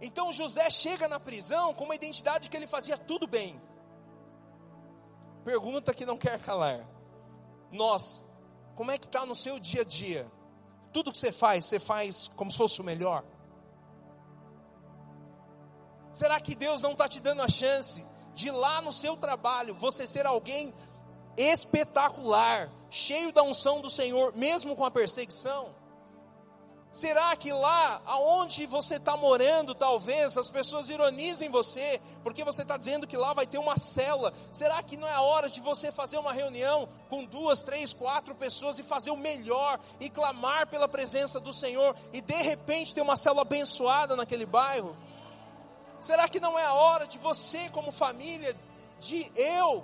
S2: Então José chega na prisão com uma identidade que ele fazia tudo bem. Pergunta que não quer calar. Nós, como é que está no seu dia a dia? Tudo que você faz, você faz como se fosse o melhor? Será que Deus não está te dando a chance de lá no seu trabalho você ser alguém espetacular, cheio da unção do Senhor, mesmo com a perseguição? Será que lá aonde você está morando, talvez as pessoas ironizem você, porque você está dizendo que lá vai ter uma cela? Será que não é a hora de você fazer uma reunião com duas, três, quatro pessoas e fazer o melhor e clamar pela presença do Senhor e de repente ter uma célula abençoada naquele bairro? Será que não é a hora de você, como família, de eu,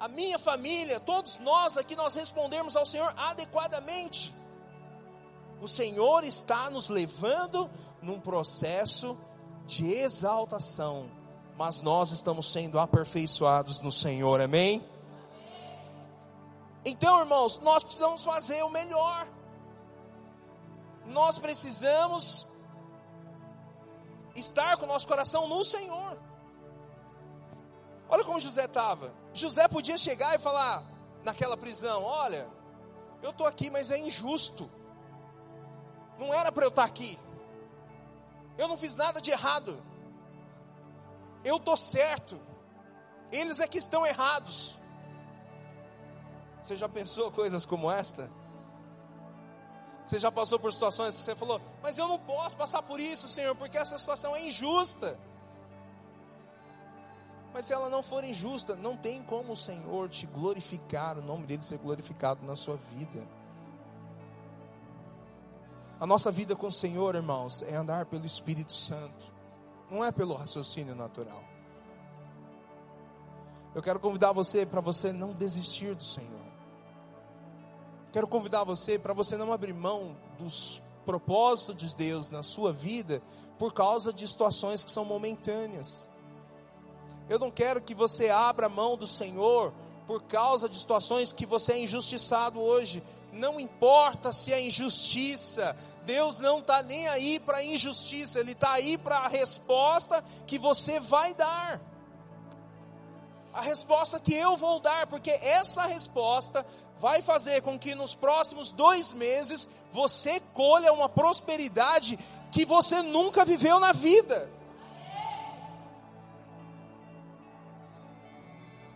S2: a minha família, todos nós aqui, nós respondermos ao Senhor adequadamente? O Senhor está nos levando num processo de exaltação, mas nós estamos sendo aperfeiçoados no Senhor, amém? Então, irmãos, nós precisamos fazer o melhor. Nós precisamos estar com o nosso coração no Senhor. Olha como José estava. José podia chegar e falar naquela prisão: Olha, eu estou aqui, mas é injusto. Não era para eu estar aqui. Eu não fiz nada de errado. Eu estou certo. Eles é que estão errados. Você já pensou coisas como esta? Você já passou por situações que você falou, mas eu não posso passar por isso, Senhor, porque essa situação é injusta. Mas se ela não for injusta, não tem como o Senhor te glorificar, o nome dele ser glorificado na sua vida. A nossa vida com o Senhor, irmãos, é andar pelo Espírito Santo, não é pelo raciocínio natural. Eu quero convidar você para você não desistir do Senhor. Quero convidar você para você não abrir mão dos propósitos de Deus na sua vida por causa de situações que são momentâneas. Eu não quero que você abra mão do Senhor por causa de situações que você é injustiçado hoje. Não importa se é injustiça, Deus não está nem aí para a injustiça, Ele está aí para a resposta que você vai dar a resposta que eu vou dar, porque essa resposta vai fazer com que nos próximos dois meses você colha uma prosperidade que você nunca viveu na vida.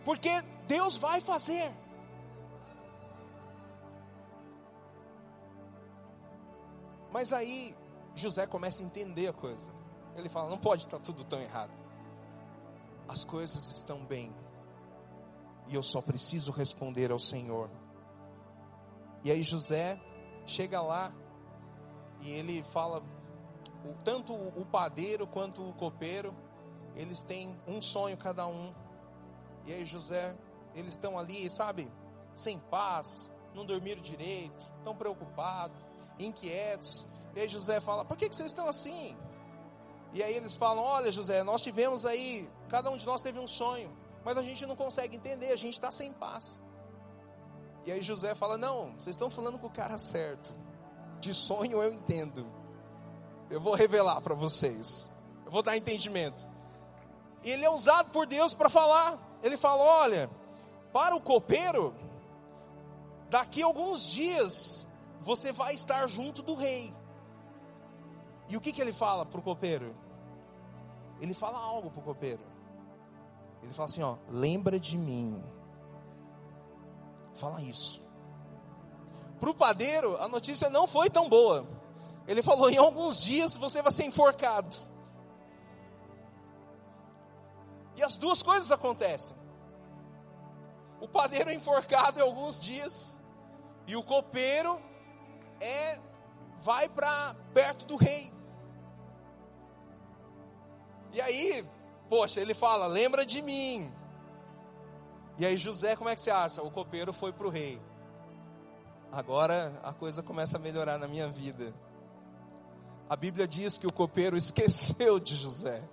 S2: Porque Deus vai fazer. Mas aí José começa a entender a coisa. Ele fala: não pode estar tudo tão errado. As coisas estão bem e eu só preciso responder ao Senhor. E aí José chega lá e ele fala, tanto o padeiro quanto o copeiro, eles têm um sonho cada um. E aí José, eles estão ali, sabe, sem paz, não dormiram direito, estão preocupados, inquietos. E aí José fala: Por que, que vocês estão assim? E aí eles falam: Olha, José, nós tivemos aí, cada um de nós teve um sonho mas a gente não consegue entender, a gente está sem paz. E aí José fala: Não, vocês estão falando com o cara certo. De sonho eu entendo. Eu vou revelar para vocês. Eu vou dar entendimento. E ele é usado por Deus para falar. Ele fala: Olha, para o copeiro, daqui a alguns dias você vai estar junto do rei. E o que, que ele fala para o copeiro? Ele fala algo para o copeiro. Ele fala assim: ó, lembra de mim. Fala isso. Para o padeiro, a notícia não foi tão boa. Ele falou: em alguns dias você vai ser enforcado. E as duas coisas acontecem. O padeiro é enforcado em alguns dias, e o copeiro é vai para perto do rei. E aí, Poxa, ele fala: lembra de mim. E aí, José, como é que você acha? O copeiro foi para o rei. Agora a coisa começa a melhorar na minha vida. A Bíblia diz que o copeiro esqueceu de José.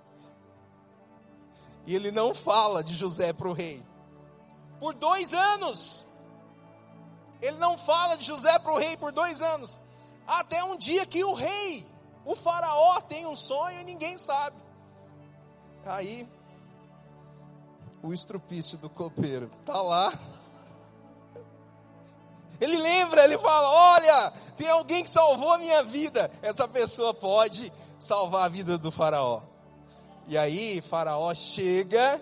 S2: E ele não fala de José para o rei. Por dois anos. Ele não fala de José para o rei por dois anos. Até um dia que o rei, o faraó, tem um sonho e ninguém sabe. Aí, o estrupício do copeiro está lá. Ele lembra, ele fala: Olha, tem alguém que salvou a minha vida. Essa pessoa pode salvar a vida do Faraó. E aí, Faraó chega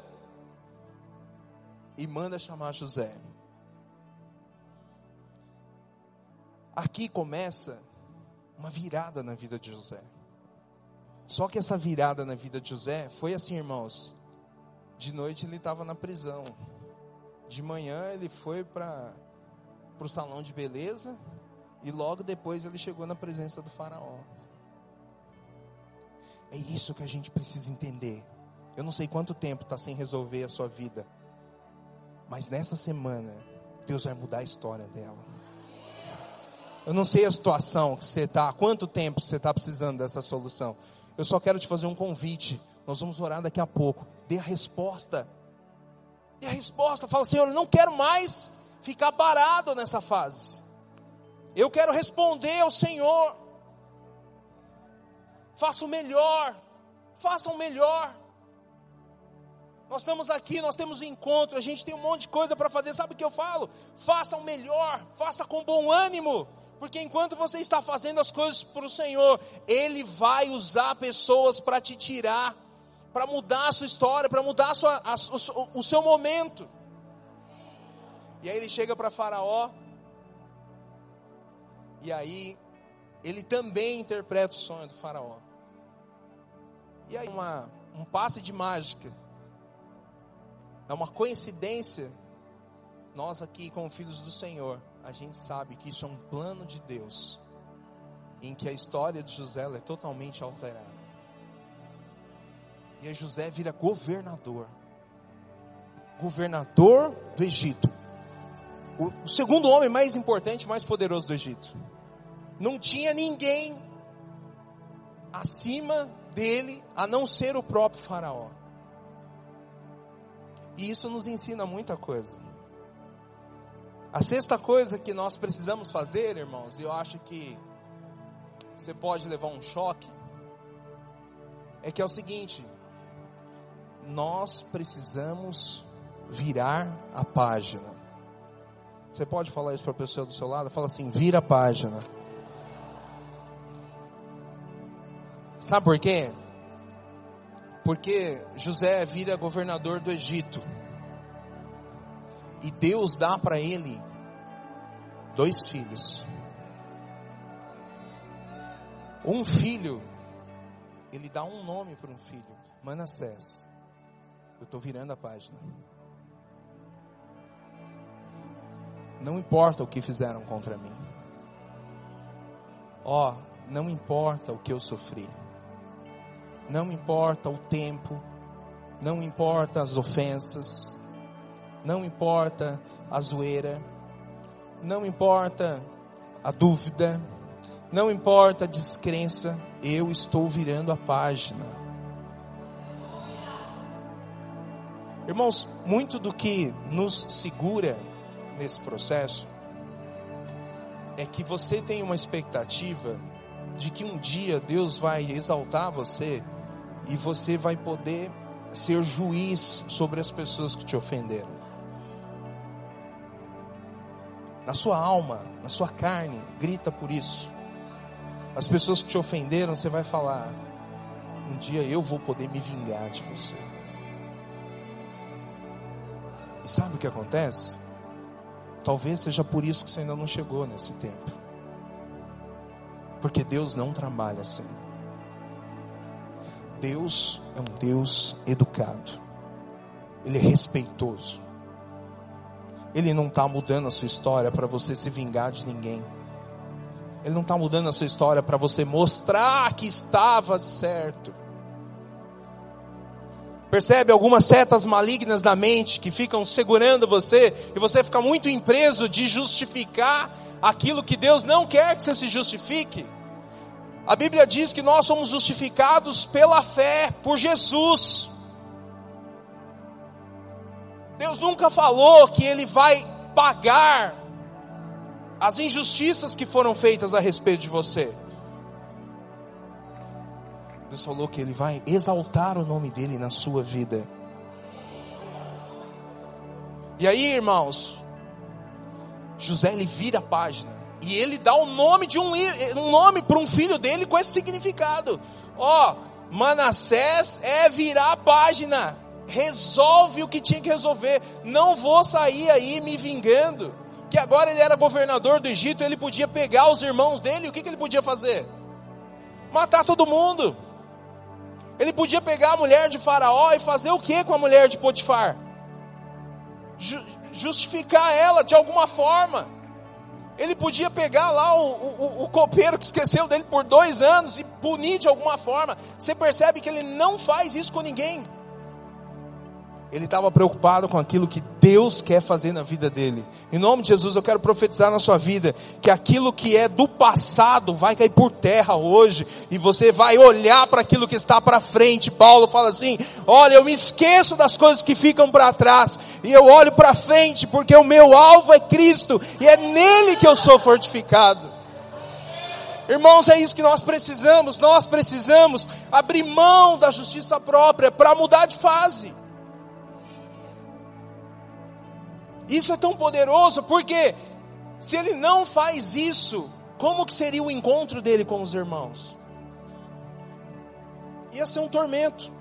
S2: e manda chamar José. Aqui começa uma virada na vida de José. Só que essa virada na vida de José foi assim, irmãos. De noite ele estava na prisão. De manhã ele foi para o salão de beleza. E logo depois ele chegou na presença do Faraó. É isso que a gente precisa entender. Eu não sei quanto tempo está sem resolver a sua vida. Mas nessa semana, Deus vai mudar a história dela. Eu não sei a situação que você está, quanto tempo você está precisando dessa solução. Eu só quero te fazer um convite. Nós vamos orar daqui a pouco. Dê a resposta. Dê a resposta. Fala, Senhor, eu não quero mais ficar parado nessa fase. Eu quero responder ao Senhor. Faça o melhor. Faça o melhor. Nós estamos aqui, nós temos encontro, a gente tem um monte de coisa para fazer. Sabe o que eu falo? Faça o melhor, faça com bom ânimo. Porque enquanto você está fazendo as coisas para o Senhor, Ele vai usar pessoas para te tirar, para mudar a sua história, para mudar a sua, a, o, o seu momento. E aí ele chega para Faraó, e aí ele também interpreta o sonho do Faraó. E aí uma, um passe de mágica, é uma coincidência, nós aqui como filhos do Senhor, a gente sabe que isso é um plano de Deus, em que a história de José é totalmente alterada. E aí José vira governador, governador do Egito, o, o segundo homem mais importante, mais poderoso do Egito. Não tinha ninguém acima dele a não ser o próprio Faraó. E isso nos ensina muita coisa. A sexta coisa que nós precisamos fazer, irmãos, e eu acho que você pode levar um choque, é que é o seguinte: nós precisamos virar a página. Você pode falar isso para a pessoa do seu lado? Fala assim: vira a página. Sabe por quê? Porque José vira governador do Egito. E Deus dá para ele dois filhos. Um filho, ele dá um nome para um filho, Manassés. Eu estou virando a página. Não importa o que fizeram contra mim. Ó, oh, não importa o que eu sofri. Não importa o tempo. Não importa as ofensas não importa a zoeira, não importa a dúvida, não importa a descrença, eu estou virando a página. Irmãos, muito do que nos segura nesse processo é que você tem uma expectativa de que um dia Deus vai exaltar você e você vai poder ser juiz sobre as pessoas que te ofenderam na sua alma, na sua carne, grita por isso. As pessoas que te ofenderam, você vai falar: um dia eu vou poder me vingar de você. E sabe o que acontece? Talvez seja por isso que você ainda não chegou nesse tempo. Porque Deus não trabalha assim. Deus é um Deus educado. Ele é respeitoso. Ele não está mudando a sua história para você se vingar de ninguém. Ele não está mudando a sua história para você mostrar que estava certo. Percebe algumas setas malignas da mente que ficam segurando você e você fica muito impreso de justificar aquilo que Deus não quer que você se justifique. A Bíblia diz que nós somos justificados pela fé, por Jesus. Deus nunca falou que Ele vai pagar as injustiças que foram feitas a respeito de você. Deus falou que Ele vai exaltar o nome dEle na sua vida. E aí, irmãos, José ele vira a página e ele dá o nome de um, um nome para um filho dele com esse significado. Ó, oh, Manassés é virar a página. Resolve o que tinha que resolver. Não vou sair aí me vingando. Que agora ele era governador do Egito, ele podia pegar os irmãos dele, o que, que ele podia fazer? Matar todo mundo. Ele podia pegar a mulher de Faraó e fazer o que com a mulher de Potifar? justificar ela de alguma forma. Ele podia pegar lá o, o, o, copeiro que esqueceu dele por dois anos e punir de alguma forma. Você percebe que ele não faz isso com ninguém. Ele estava preocupado com aquilo que Deus quer fazer na vida dele. Em nome de Jesus, eu quero profetizar na sua vida que aquilo que é do passado vai cair por terra hoje e você vai olhar para aquilo que está para frente. Paulo fala assim: "Olha, eu me esqueço das coisas que ficam para trás e eu olho para frente, porque o meu alvo é Cristo e é nele que eu sou fortificado." Irmãos, é isso que nós precisamos. Nós precisamos abrir mão da justiça própria para mudar de fase. Isso é tão poderoso porque se ele não faz isso, como que seria o encontro dele com os irmãos? Ia ser um tormento.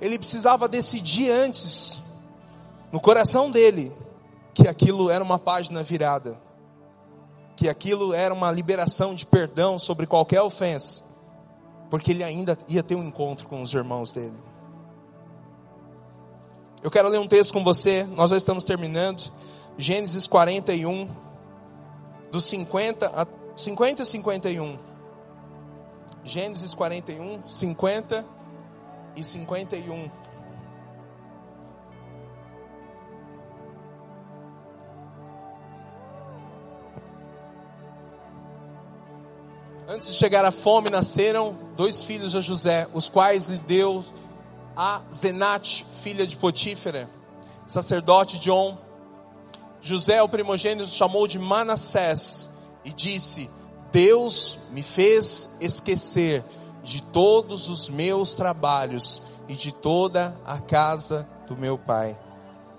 S2: Ele precisava decidir antes, no coração dele, que aquilo era uma página virada, que aquilo era uma liberação de perdão sobre qualquer ofensa, porque ele ainda ia ter um encontro com os irmãos dele. Eu quero ler um texto com você, nós já estamos terminando. Gênesis 41, dos 50 a 50 e 51. Gênesis 41, 50 e 51. Antes de chegar a fome, nasceram dois filhos de José, os quais lhe deu a Zenate, filha de Potífera, sacerdote de On. José, o primogênito, chamou de Manassés e disse: Deus me fez esquecer de todos os meus trabalhos e de toda a casa do meu pai.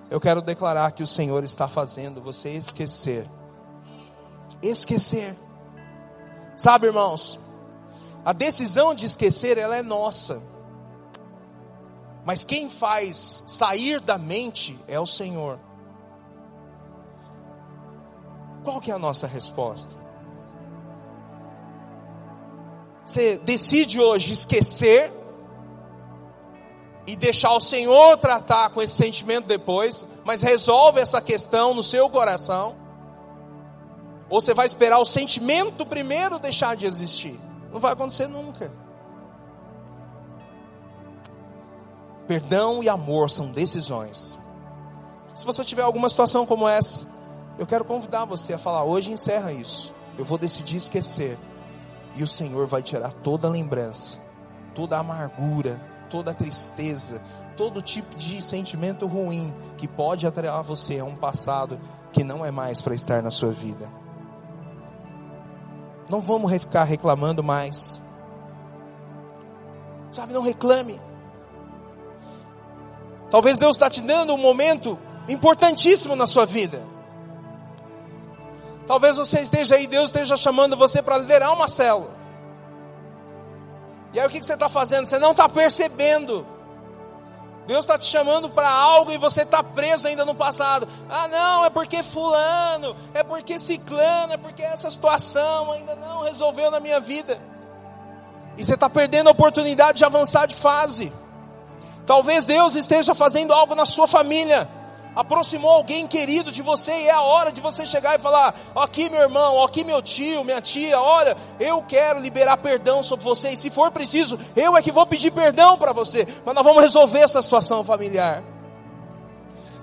S2: Eu quero declarar que o Senhor está fazendo você esquecer. Esquecer. Sabe, irmãos, a decisão de esquecer ela é nossa. Mas quem faz sair da mente é o Senhor. Qual que é a nossa resposta? Você decide hoje esquecer e deixar o Senhor tratar com esse sentimento depois, mas resolve essa questão no seu coração. Ou você vai esperar o sentimento primeiro deixar de existir? Não vai acontecer nunca. Perdão e amor são decisões. Se você tiver alguma situação como essa, eu quero convidar você a falar: hoje encerra isso. Eu vou decidir esquecer. E o Senhor vai tirar toda a lembrança, toda a amargura, toda a tristeza, todo tipo de sentimento ruim que pode atrelar você a um passado que não é mais para estar na sua vida. Não vamos ficar reclamando mais. Sabe, não reclame. Talvez Deus está te dando um momento importantíssimo na sua vida. Talvez você esteja aí, Deus esteja chamando você para liderar uma célula. E aí o que, que você está fazendo? Você não está percebendo. Deus está te chamando para algo e você está preso ainda no passado. Ah, não, é porque fulano, é porque ciclano, é porque essa situação ainda não resolveu na minha vida. E você está perdendo a oportunidade de avançar de fase. Talvez Deus esteja fazendo algo na sua família. Aproximou alguém querido de você e é a hora de você chegar e falar: aqui meu irmão, aqui meu tio, minha tia, olha, eu quero liberar perdão sobre você e se for preciso, eu é que vou pedir perdão para você, mas nós vamos resolver essa situação familiar.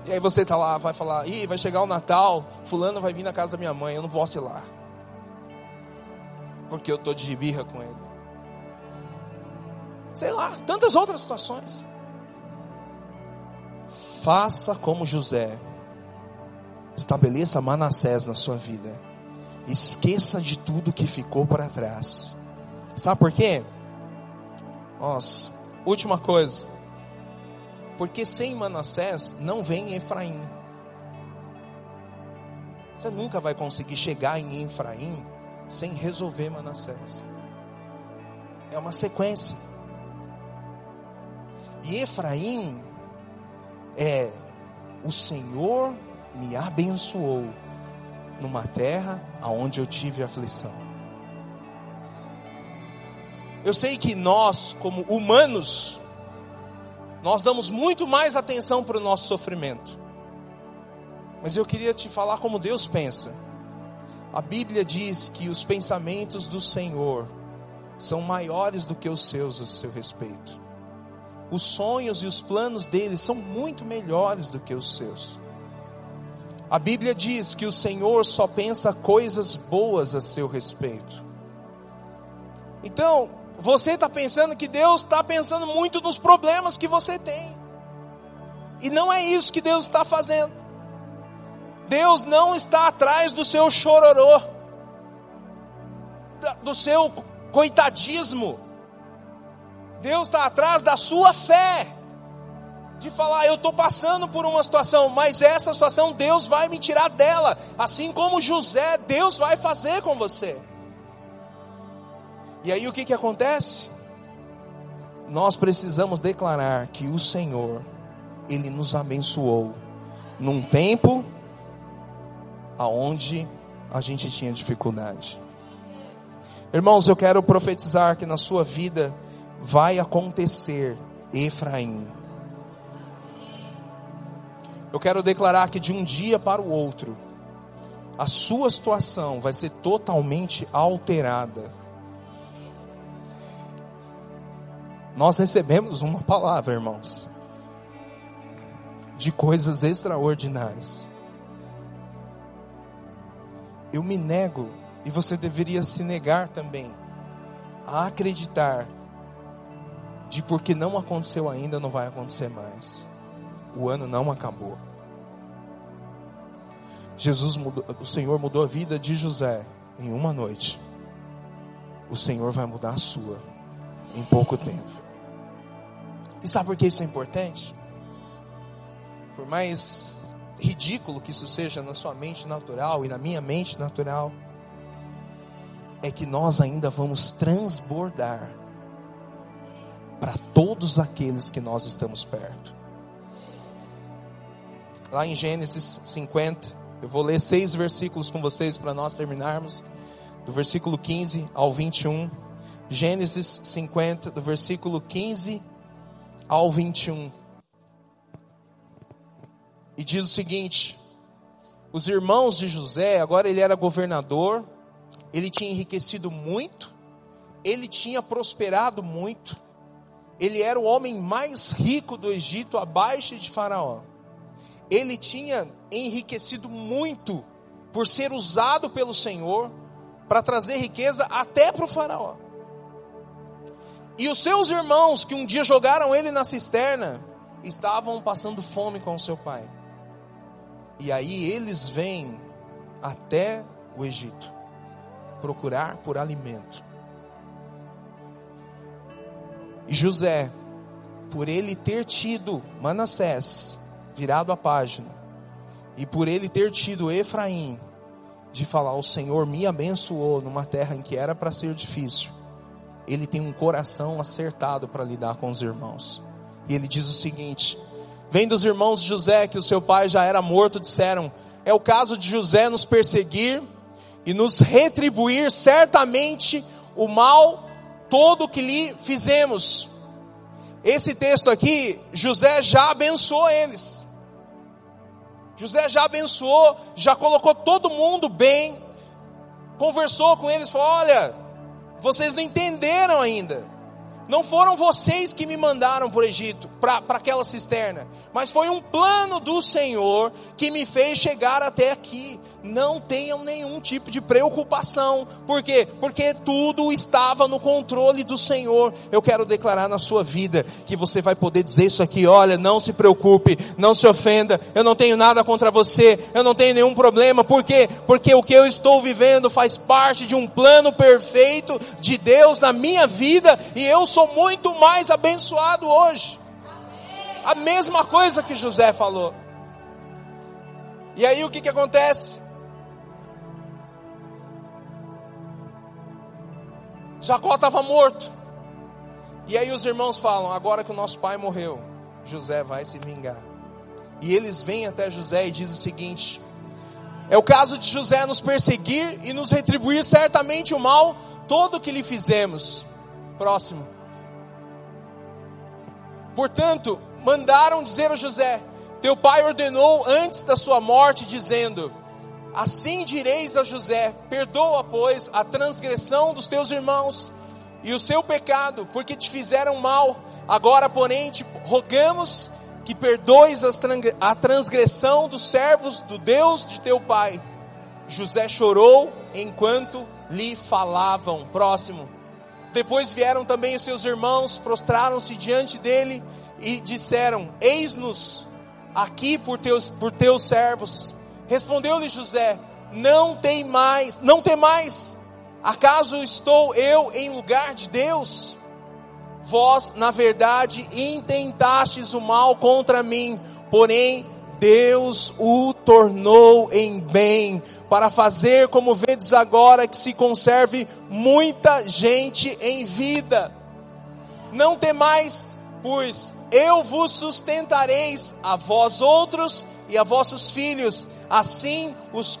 S2: E aí você está lá, vai falar: ih, vai chegar o Natal, fulano vai vir na casa da minha mãe, eu não posso ir lá. Porque eu estou de birra com ele. Sei lá, tantas outras situações faça como José. Estabeleça Manassés na sua vida. Esqueça de tudo que ficou para trás. Sabe por quê? Nossa, última coisa. Porque sem Manassés não vem Efraim. Você nunca vai conseguir chegar em Efraim sem resolver Manassés. É uma sequência. E Efraim é o Senhor me abençoou numa terra aonde eu tive aflição. Eu sei que nós, como humanos, nós damos muito mais atenção para o nosso sofrimento. Mas eu queria te falar como Deus pensa. A Bíblia diz que os pensamentos do Senhor são maiores do que os seus a seu respeito. Os sonhos e os planos dele são muito melhores do que os seus. A Bíblia diz que o Senhor só pensa coisas boas a seu respeito. Então, você está pensando que Deus está pensando muito nos problemas que você tem. E não é isso que Deus está fazendo. Deus não está atrás do seu chororô, do seu coitadismo. Deus está atrás da sua fé de falar, eu estou passando por uma situação, mas essa situação Deus vai me tirar dela, assim como José, Deus vai fazer com você. E aí o que, que acontece? Nós precisamos declarar que o Senhor, Ele nos abençoou num tempo aonde a gente tinha dificuldade. Irmãos, eu quero profetizar que na sua vida vai acontecer Efraim. Eu quero declarar que de um dia para o outro, a sua situação vai ser totalmente alterada. Nós recebemos uma palavra, irmãos, de coisas extraordinárias. Eu me nego, e você deveria se negar também, a acreditar de porque não aconteceu ainda, não vai acontecer mais o ano não acabou. Jesus mudou, o Senhor mudou a vida de José em uma noite. O Senhor vai mudar a sua em pouco tempo. E sabe por que isso é importante? Por mais ridículo que isso seja na sua mente natural e na minha mente natural, é que nós ainda vamos transbordar para todos aqueles que nós estamos perto lá em Gênesis 50. Eu vou ler seis versículos com vocês para nós terminarmos, do versículo 15 ao 21. Gênesis 50, do versículo 15 ao 21. E diz o seguinte: os irmãos de José, agora ele era governador, ele tinha enriquecido muito, ele tinha prosperado muito, ele era o homem mais rico do Egito, abaixo de Faraó ele tinha enriquecido muito por ser usado pelo Senhor para trazer riqueza até para o Faraó. E os seus irmãos que um dia jogaram ele na cisterna estavam passando fome com seu pai. E aí eles vêm até o Egito procurar por alimento. E José, por ele ter tido Manassés, virado a página, e por ele ter tido Efraim, de falar: O Senhor me abençoou numa terra em que era para ser difícil, ele tem um coração acertado para lidar com os irmãos. E ele diz o seguinte: Vem dos irmãos de José que o seu pai já era morto, disseram: É o caso de José nos perseguir e nos retribuir certamente o mal todo que lhe fizemos. Esse texto aqui, José já abençoou eles. José já abençoou, já colocou todo mundo bem, conversou com eles, falou: olha, vocês não entenderam ainda, Não foram vocês que me mandaram para o Egito, para aquela cisterna, mas foi um plano do Senhor que me fez chegar até aqui. Não tenham nenhum tipo de preocupação, por quê? Porque tudo estava no controle do Senhor. Eu quero declarar na sua vida que você vai poder dizer isso aqui: olha, não se preocupe, não se ofenda, eu não tenho nada contra você, eu não tenho nenhum problema, por quê? Porque o que eu estou vivendo faz parte de um plano perfeito de Deus na minha vida e eu sou muito mais abençoado hoje. A mesma coisa que José falou. E aí o que que acontece? Jacó estava morto. E aí os irmãos falam: agora que o nosso pai morreu, José vai se vingar. E eles vêm até José e dizem o seguinte: é o caso de José nos perseguir e nos retribuir certamente o mal todo que lhe fizemos. Próximo. Portanto, mandaram dizer a José: Teu pai ordenou antes da sua morte, dizendo: Assim direis a José: Perdoa, pois, a transgressão dos teus irmãos e o seu pecado, porque te fizeram mal. Agora, porém, te rogamos que perdoes a transgressão dos servos do Deus de teu pai. José chorou enquanto lhe falavam. Próximo. Depois vieram também os seus irmãos, prostraram-se diante dele e disseram: Eis-nos aqui por teus, por teus servos. Respondeu-lhe José: Não tem mais, não tem mais. Acaso estou eu em lugar de Deus? Vós, na verdade, intentastes o mal contra mim, porém Deus o tornou em bem para fazer como vedes agora que se conserve muita gente em vida. Não temais, pois eu vos sustentareis a vós outros e a vossos filhos. Assim os,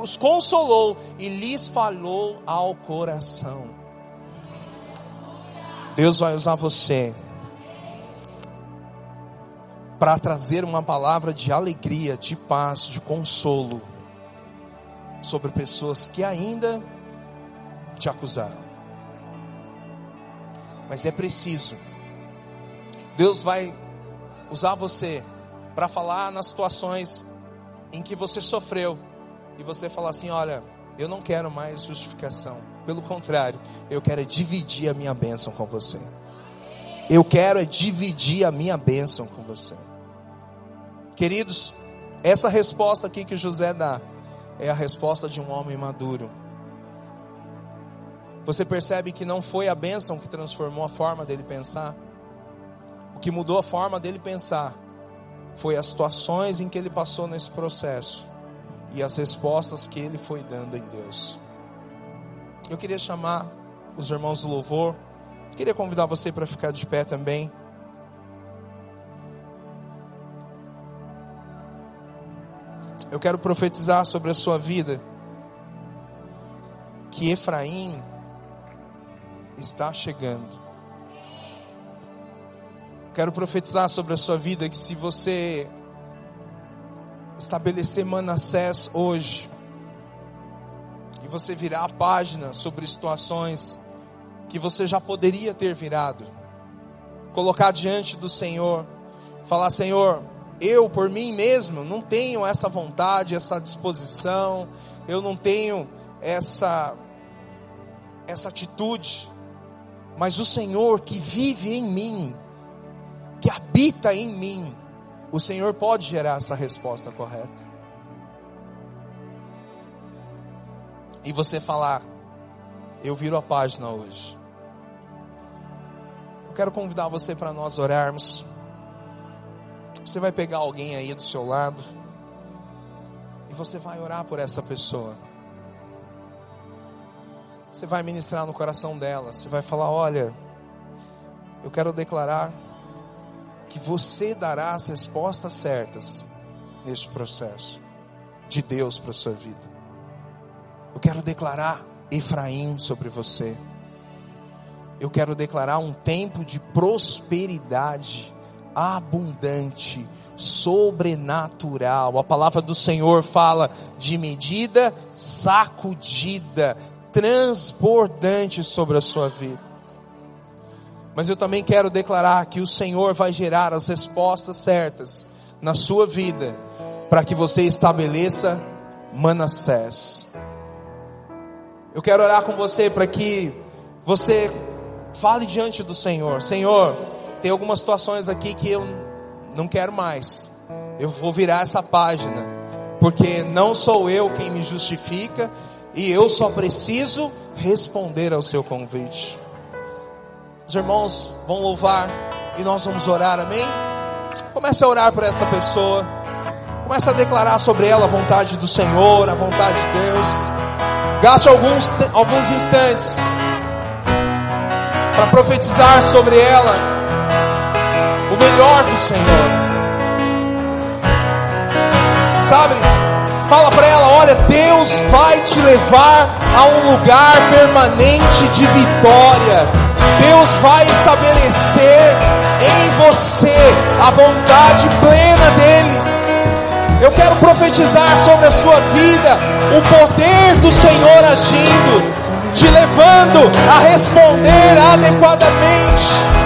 S2: os consolou e lhes falou ao coração. Deus vai usar você para trazer uma palavra de alegria, de paz, de consolo sobre pessoas que ainda te acusaram. Mas é preciso. Deus vai usar você para falar nas situações em que você sofreu e você falar assim: olha, eu não quero mais justificação. Pelo contrário, eu quero é dividir a minha bênção com você. Eu quero é dividir a minha bênção com você. Queridos, essa resposta aqui que José dá é a resposta de um homem maduro. Você percebe que não foi a bênção que transformou a forma dele pensar. O que mudou a forma dele pensar foi as situações em que ele passou nesse processo e as respostas que ele foi dando em Deus. Eu queria chamar os irmãos do louvor. Queria convidar você para ficar de pé também. Eu quero profetizar sobre a sua vida que Efraim está chegando. Quero profetizar sobre a sua vida que se você estabelecer Manassés hoje, e você virar a página sobre situações que você já poderia ter virado, colocar diante do Senhor, falar: Senhor, eu por mim mesmo não tenho essa vontade, essa disposição, eu não tenho essa essa atitude, mas o Senhor que vive em mim, que habita em mim, o Senhor pode gerar essa resposta correta. E você falar, eu viro a página hoje. Eu quero convidar você para nós orarmos. Você vai pegar alguém aí do seu lado e você vai orar por essa pessoa. Você vai ministrar no coração dela. Você vai falar: Olha, eu quero declarar que você dará as respostas certas neste processo de Deus para a sua vida. Eu quero declarar Efraim sobre você. Eu quero declarar um tempo de prosperidade abundante, sobrenatural. A palavra do Senhor fala de medida sacudida, transbordante sobre a sua vida. Mas eu também quero declarar que o Senhor vai gerar as respostas certas na sua vida para que você estabeleça Manassés. Eu quero orar com você para que você fale diante do Senhor: Senhor, tem algumas situações aqui que eu não quero mais. Eu vou virar essa página, porque não sou eu quem me justifica e eu só preciso responder ao seu convite. Os irmãos vão louvar e nós vamos orar, amém? Comece a orar por essa pessoa. Comece a declarar sobre ela a vontade do Senhor, a vontade de Deus. Gaste alguns, alguns instantes para profetizar sobre ela melhor do Senhor. Sabe? Fala para ela, olha, Deus vai te levar a um lugar permanente de vitória. Deus vai estabelecer em você a vontade plena dEle. Eu quero profetizar sobre a sua vida o poder do Senhor agindo, te levando a responder adequadamente.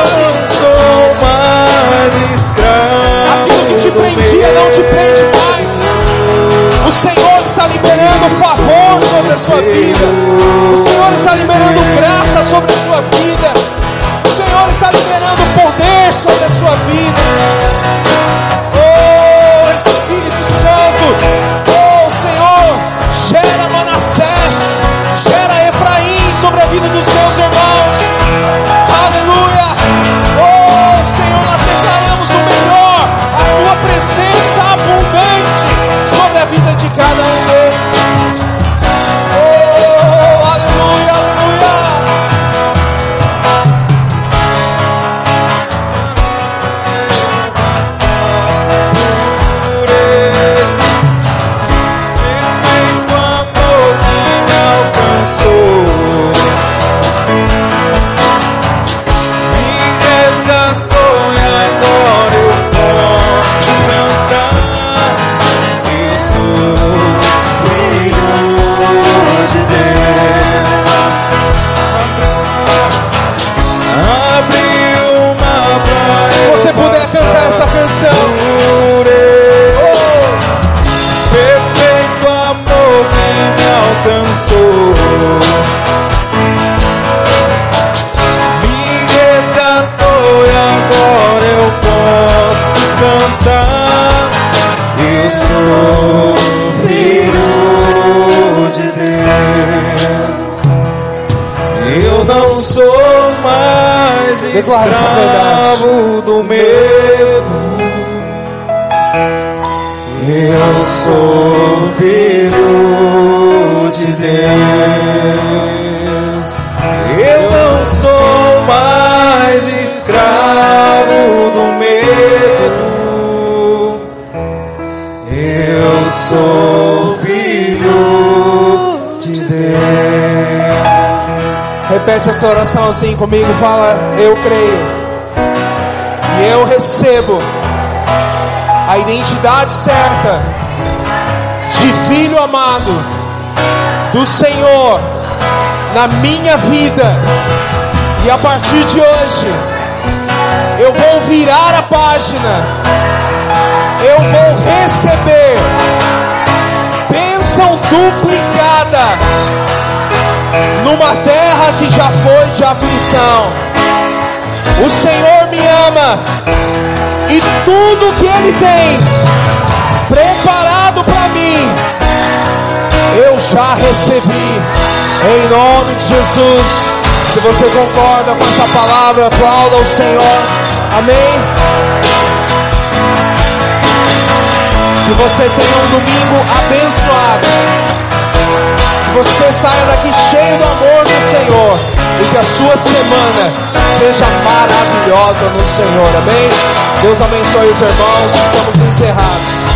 S2: te prendia não te prende mais. O Senhor está liberando favor sobre a sua vida. O Senhor está liberando graça sobre a sua vida. O Senhor está liberando poder sobre a sua vida. De cada um. Essa oração assim comigo, fala, eu creio. E eu recebo a identidade certa de filho amado do Senhor na minha vida. E a partir de hoje, eu vou virar a página. Eu vou receber bênção duplicada numa terra que já foi de aflição. O Senhor me ama e tudo que Ele tem preparado para mim, eu já recebi. Em nome de Jesus. Se você concorda com essa palavra, aplauda o Senhor. Amém. Que você tenha um domingo abençoado. Você saia daqui cheio do amor do Senhor e que a sua semana seja maravilhosa no Senhor. Amém? Deus abençoe os irmãos. Estamos encerrados.